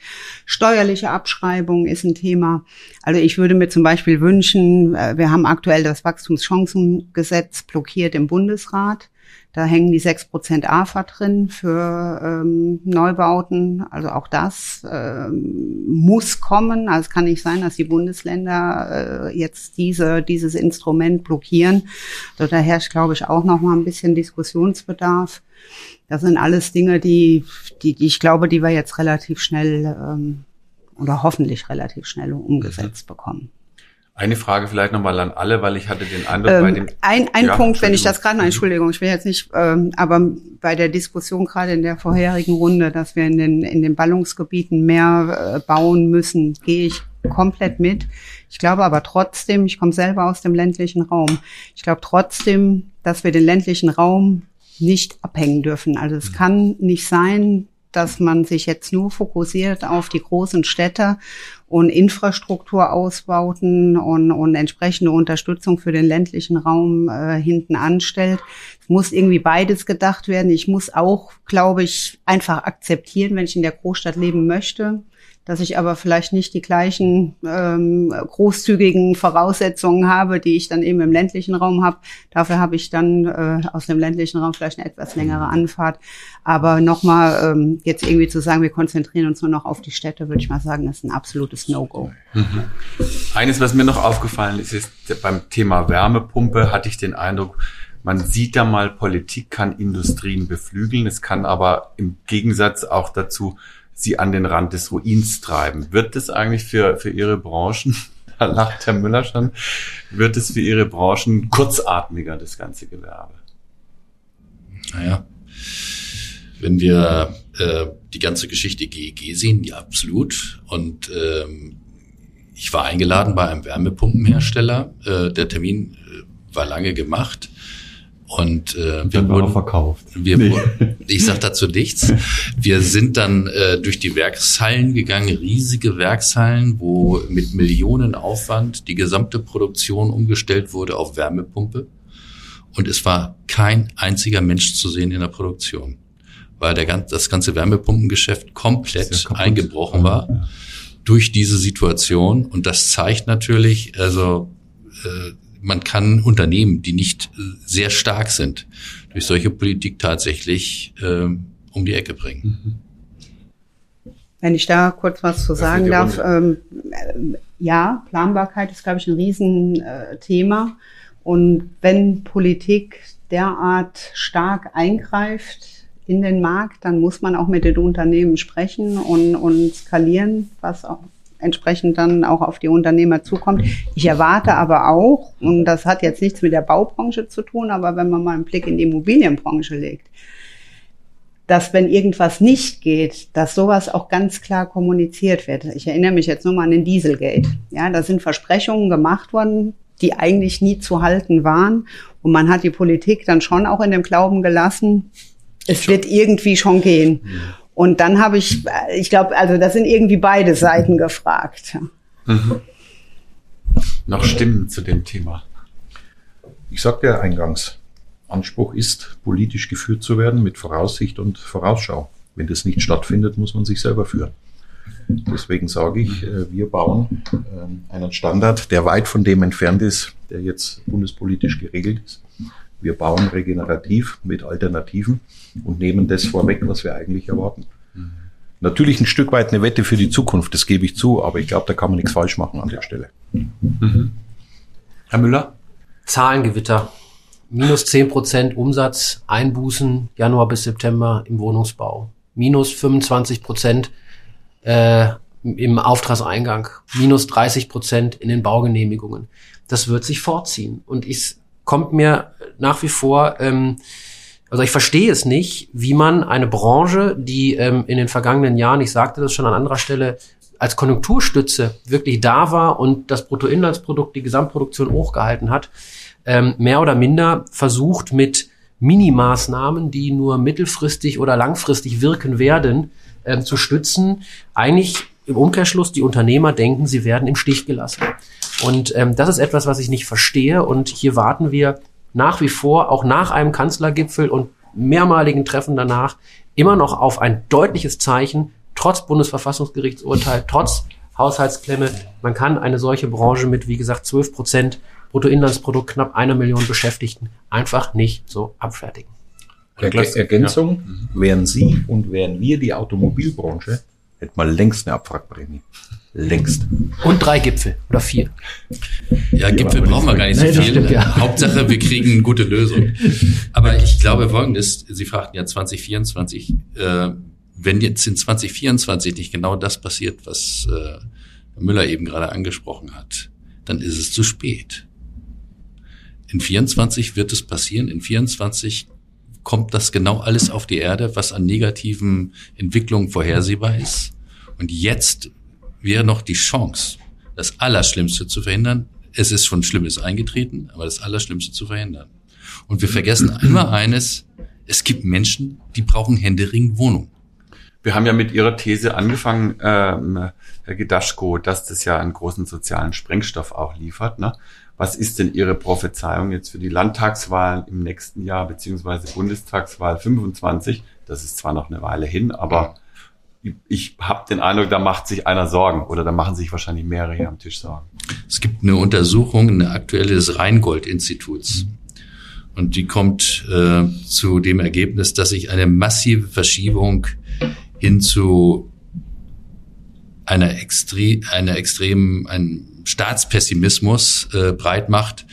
S6: Steuerliche Abschreibung ist ein Thema. Also ich würde mir zum Beispiel wünschen, äh, wir haben aktuell das Wachstumschancengesetz blockiert im Bundesrat. Da hängen die 6% AFA drin für ähm, Neubauten. Also auch das ähm, muss kommen. Also es kann nicht sein, dass die Bundesländer äh, jetzt diese, dieses Instrument blockieren. Also da herrscht, glaube ich, auch noch mal ein bisschen Diskussionsbedarf. Das sind alles Dinge, die, die, die ich glaube, die wir jetzt relativ schnell ähm, oder hoffentlich relativ schnell umgesetzt bekommen.
S5: Eine Frage vielleicht nochmal an alle, weil ich hatte den Eindruck
S6: ähm,
S5: bei dem.
S6: Ein, ein ja, Punkt, wenn ich das gerade, Entschuldigung, ich will jetzt nicht, ähm, aber bei der Diskussion gerade in der vorherigen Runde, dass wir in den, in den Ballungsgebieten mehr äh, bauen müssen, gehe ich komplett mit. Ich glaube aber trotzdem, ich komme selber aus dem ländlichen Raum, ich glaube trotzdem, dass wir den ländlichen Raum nicht abhängen dürfen. Also es mhm. kann nicht sein, dass man sich jetzt nur fokussiert auf die großen Städte und Infrastrukturausbauten und, und entsprechende Unterstützung für den ländlichen Raum äh, hinten anstellt. Es muss irgendwie beides gedacht werden. Ich muss auch, glaube ich, einfach akzeptieren, wenn ich in der Großstadt leben möchte, dass ich aber vielleicht nicht die gleichen ähm, großzügigen Voraussetzungen habe, die ich dann eben im ländlichen Raum habe. Dafür habe ich dann äh, aus dem ländlichen Raum vielleicht eine etwas längere Anfahrt. Aber nochmal ähm, jetzt irgendwie zu sagen, wir konzentrieren uns nur noch auf die Städte, würde ich mal sagen, ist ein absolutes No-Go. Mhm.
S5: Eines, was mir noch aufgefallen ist, ist beim Thema Wärmepumpe hatte ich den Eindruck, man sieht da mal, Politik kann Industrien beflügeln, es kann aber im Gegensatz auch dazu sie an den Rand des Ruins treiben. Wird es eigentlich für, für Ihre Branchen, da lacht Herr Müller schon, wird es für Ihre Branchen kurzatmiger, das ganze Gewerbe?
S3: Naja, wenn wir äh, die ganze Geschichte GEG sehen, ja absolut. Und ähm, ich war eingeladen bei einem Wärmepumpenhersteller. Äh, der Termin äh, war lange gemacht. Und äh, wir wurden
S5: verkauft.
S3: Wir, nee. Ich sage dazu nichts. Wir sind dann äh, durch die Werkshallen gegangen, riesige Werkshallen, wo mit Millionen Aufwand die gesamte Produktion umgestellt wurde auf Wärmepumpe. Und es war kein einziger Mensch zu sehen in der Produktion, weil der, das ganze Wärmepumpengeschäft komplett eingebrochen war ja. durch diese Situation. Und das zeigt natürlich, also äh, man kann Unternehmen, die nicht äh, sehr stark sind, durch solche Politik tatsächlich äh, um die Ecke bringen. Mhm.
S6: Wenn ich da kurz was zu sagen darf, ähm, ja, Planbarkeit ist, glaube ich, ein Riesenthema. Und wenn Politik derart stark eingreift in den Markt, dann muss man auch mit den Unternehmen sprechen und, und skalieren, was auch entsprechend dann auch auf die Unternehmer zukommt. Ich erwarte aber auch, und das hat jetzt nichts mit der Baubranche zu tun, aber wenn man mal einen Blick in die Immobilienbranche legt, dass wenn irgendwas nicht geht, dass sowas auch ganz klar kommuniziert wird. Ich erinnere mich jetzt nur mal an den Dieselgate. Ja, da sind Versprechungen gemacht worden, die eigentlich nie zu halten waren. Und man hat die Politik dann schon auch in dem Glauben gelassen, es wird irgendwie schon gehen. Und dann habe ich, ich glaube, also da sind irgendwie beide Seiten gefragt. Mhm.
S5: Noch Stimmen zu dem Thema.
S8: Ich sagte ja eingangs, Anspruch ist, politisch geführt zu werden mit Voraussicht und Vorausschau. Wenn das nicht stattfindet, muss man sich selber führen. Deswegen sage ich, äh, wir bauen ähm, einen Standard, der weit von dem entfernt ist, der jetzt bundespolitisch geregelt ist. Wir bauen regenerativ mit Alternativen und nehmen das vorweg, was wir eigentlich erwarten. Natürlich ein Stück weit eine Wette für die Zukunft, das gebe ich zu, aber ich glaube, da kann man nichts falsch machen an der Stelle. Mhm.
S9: Herr Müller? Zahlengewitter. Minus zehn Prozent Umsatz, Einbußen Januar bis September im Wohnungsbau. Minus 25 Prozent äh, im Auftragseingang. Minus 30 Prozent in den Baugenehmigungen. Das wird sich fortziehen. Und es kommt mir nach wie vor ähm, also ich verstehe es nicht, wie man eine Branche, die ähm, in den vergangenen Jahren, ich sagte das schon an anderer Stelle, als Konjunkturstütze wirklich da war und das Bruttoinlandsprodukt, die Gesamtproduktion hochgehalten hat, ähm, mehr oder minder versucht mit Minimaßnahmen, die nur mittelfristig oder langfristig wirken werden, ähm, zu stützen. Eigentlich im Umkehrschluss, die Unternehmer denken, sie werden im Stich gelassen. Und ähm, das ist etwas, was ich nicht verstehe. Und hier warten wir nach wie vor, auch nach einem Kanzlergipfel und mehrmaligen Treffen danach, immer noch auf ein deutliches Zeichen, trotz Bundesverfassungsgerichtsurteil, trotz Haushaltsklemme. Man kann eine solche Branche mit, wie gesagt, 12 Prozent Bruttoinlandsprodukt, knapp einer Million Beschäftigten einfach nicht so abfertigen.
S8: Ergänzung, ja. wären Sie und wären wir die Automobilbranche, hätten wir längst eine Abwrackprämie. Längst.
S9: Und drei Gipfel oder vier.
S3: Ja, Gipfel brauchen wir gar nicht so viel. Stimmt, ja. Hauptsache, wir kriegen eine gute Lösung. Aber ich glaube folgendes, Sie fragten ja 2024, äh, wenn jetzt in 2024 nicht genau das passiert, was äh, Müller eben gerade angesprochen hat, dann ist es zu spät. In 24 wird es passieren. In 24 kommt das genau alles auf die Erde, was an negativen Entwicklungen vorhersehbar ist. Und jetzt wäre noch die Chance, das Allerschlimmste zu verhindern. Es ist schon Schlimmes eingetreten, aber das Allerschlimmste zu verhindern. Und wir vergessen immer eines, es gibt Menschen, die brauchen Händering Wohnung.
S5: Wir haben ja mit Ihrer These angefangen, ähm, Herr Gedaschko, dass das ja einen großen sozialen Sprengstoff auch liefert. Ne? Was ist denn Ihre Prophezeiung jetzt für die Landtagswahlen im nächsten Jahr, beziehungsweise Bundestagswahl 25? Das ist zwar noch eine Weile hin, aber ich habe den Eindruck, da macht sich einer Sorgen oder da machen sich wahrscheinlich mehrere hier am Tisch Sorgen.
S3: Es gibt eine Untersuchung, eine aktuelle des Rheingold-Instituts. Und die kommt äh, zu dem Ergebnis, dass sich eine massive Verschiebung hin zu einer, extre einer extremen, ein Staatspessimismus äh, breit macht,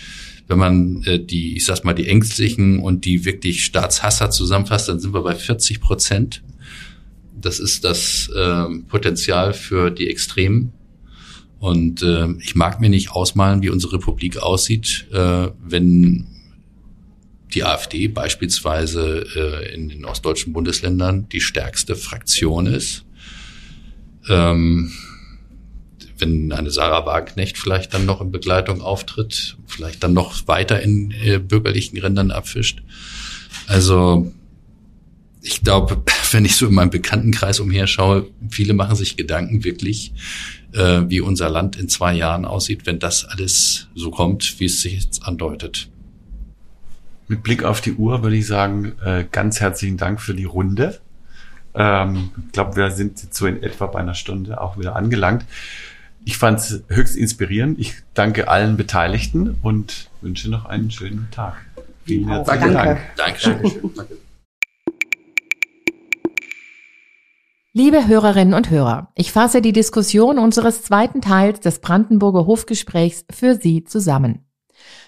S3: wenn man äh, die, ich sag mal, die Ängstlichen und die wirklich Staatshasser zusammenfasst, dann sind wir bei 40 Prozent. Das ist das äh, Potenzial für die Extremen. Und äh, ich mag mir nicht ausmalen, wie unsere Republik aussieht, äh, wenn die AfD beispielsweise äh, in den ostdeutschen Bundesländern die stärkste Fraktion ist. Ähm, wenn eine Sarah Wagenknecht vielleicht dann noch in Begleitung auftritt, vielleicht dann noch weiter in äh, bürgerlichen Rändern abfischt. Also ich glaube, wenn ich so in meinem Bekanntenkreis umherschaue, viele machen sich Gedanken wirklich, äh, wie unser Land in zwei Jahren aussieht, wenn das alles so kommt, wie es sich jetzt andeutet.
S5: Mit Blick auf die Uhr würde ich sagen, äh, ganz herzlichen Dank für die Runde. Ähm, ich glaube, wir sind jetzt so in etwa bei einer Stunde auch wieder angelangt. Ich fand es höchst inspirierend. Ich danke allen Beteiligten und wünsche noch einen schönen Tag.
S3: Vielen herzlichen Dank. Dankeschön.
S2: Danke. Liebe Hörerinnen und Hörer, ich fasse die Diskussion unseres zweiten Teils des Brandenburger Hofgesprächs für Sie zusammen.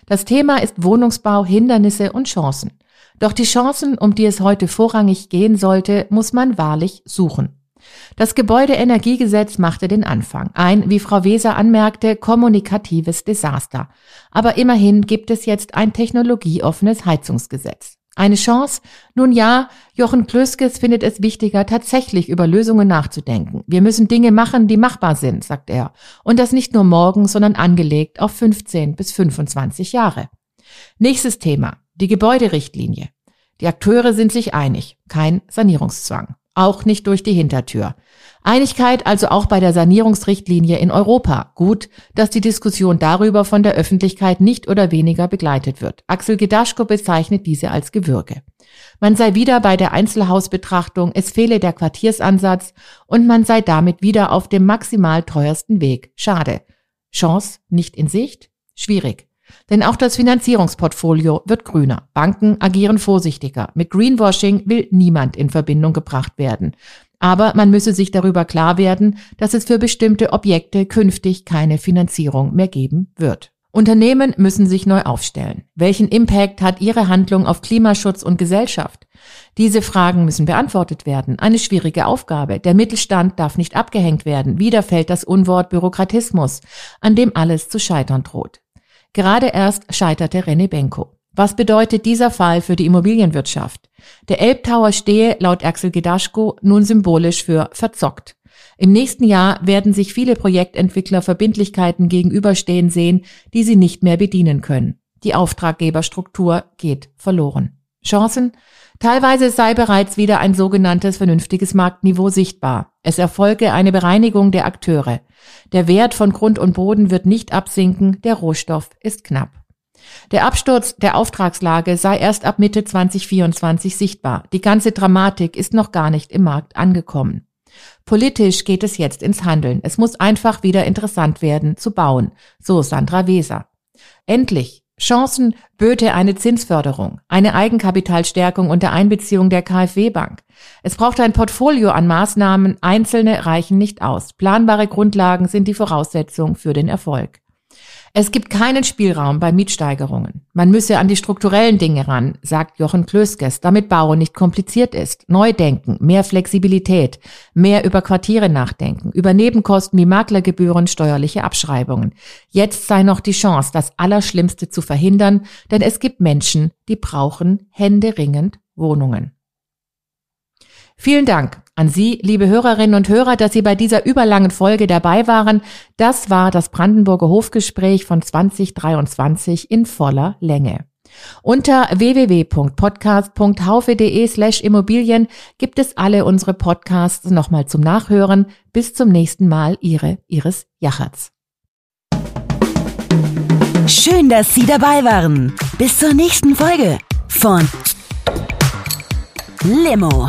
S2: Das Thema ist Wohnungsbau, Hindernisse und Chancen. Doch die Chancen, um die es heute vorrangig gehen sollte, muss man wahrlich suchen. Das Gebäudeenergiegesetz machte den Anfang. Ein, wie Frau Weser anmerkte, kommunikatives Desaster. Aber immerhin gibt es jetzt ein technologieoffenes Heizungsgesetz. Eine Chance? Nun ja, Jochen Klöskes findet es wichtiger, tatsächlich über Lösungen nachzudenken. Wir müssen Dinge machen, die machbar sind, sagt er. Und das nicht nur morgen, sondern angelegt auf 15 bis 25 Jahre. Nächstes Thema. Die Gebäuderichtlinie. Die Akteure sind sich einig. Kein Sanierungszwang auch nicht durch die Hintertür. Einigkeit also auch bei der Sanierungsrichtlinie in Europa. Gut, dass die Diskussion darüber von der Öffentlichkeit nicht oder weniger begleitet wird. Axel Gedaschko bezeichnet diese als Gewürge. Man sei wieder bei der Einzelhausbetrachtung, es fehle der Quartiersansatz und man sei damit wieder auf dem maximal teuersten Weg. Schade. Chance nicht in Sicht? Schwierig. Denn auch das Finanzierungsportfolio wird grüner. Banken agieren vorsichtiger. Mit Greenwashing will niemand in Verbindung gebracht werden. Aber man müsse sich darüber klar werden, dass es für bestimmte Objekte künftig keine Finanzierung mehr geben wird. Unternehmen müssen sich neu aufstellen. Welchen Impact hat ihre Handlung auf Klimaschutz und Gesellschaft? Diese Fragen müssen beantwortet werden. Eine schwierige Aufgabe. Der Mittelstand darf nicht abgehängt werden. Wieder fällt das Unwort Bürokratismus, an dem alles zu scheitern droht. Gerade erst scheiterte René Benko. Was bedeutet dieser Fall für die Immobilienwirtschaft? Der Elbtower stehe laut Axel Gedaschko nun symbolisch für verzockt. Im nächsten Jahr werden sich viele Projektentwickler Verbindlichkeiten gegenüberstehen sehen, die sie nicht mehr bedienen können. Die Auftraggeberstruktur geht verloren. Chancen? Teilweise sei bereits wieder ein sogenanntes vernünftiges Marktniveau sichtbar. Es erfolge eine Bereinigung der Akteure. Der Wert von Grund und Boden wird nicht absinken, der Rohstoff ist knapp. Der Absturz der Auftragslage sei erst ab Mitte 2024 sichtbar. Die ganze Dramatik ist noch gar nicht im Markt angekommen. Politisch geht es jetzt ins Handeln. Es muss einfach wieder interessant werden zu bauen, so Sandra Weser. Endlich Chancen böte eine Zinsförderung, eine Eigenkapitalstärkung unter Einbeziehung der KfW-Bank. Es braucht ein Portfolio an Maßnahmen, einzelne reichen nicht aus. Planbare Grundlagen sind die Voraussetzung für den Erfolg. Es gibt keinen Spielraum bei Mietsteigerungen. Man müsse an die strukturellen Dinge ran, sagt Jochen Klöskes, damit Bauen nicht kompliziert ist. Neu denken, mehr Flexibilität, mehr über Quartiere nachdenken, über Nebenkosten wie Maklergebühren, steuerliche Abschreibungen. Jetzt sei noch die Chance, das Allerschlimmste zu verhindern, denn es gibt Menschen, die brauchen händeringend Wohnungen. Vielen Dank an Sie, liebe Hörerinnen und Hörer, dass Sie bei dieser überlangen Folge dabei waren. Das war das Brandenburger Hofgespräch von 2023 in voller Länge. Unter www.podcast.haufe.de slash Immobilien gibt es alle unsere Podcasts nochmal zum Nachhören. Bis zum nächsten Mal, Ihre Iris Jachertz.
S1: Schön, dass Sie dabei waren. Bis zur nächsten Folge von Limo,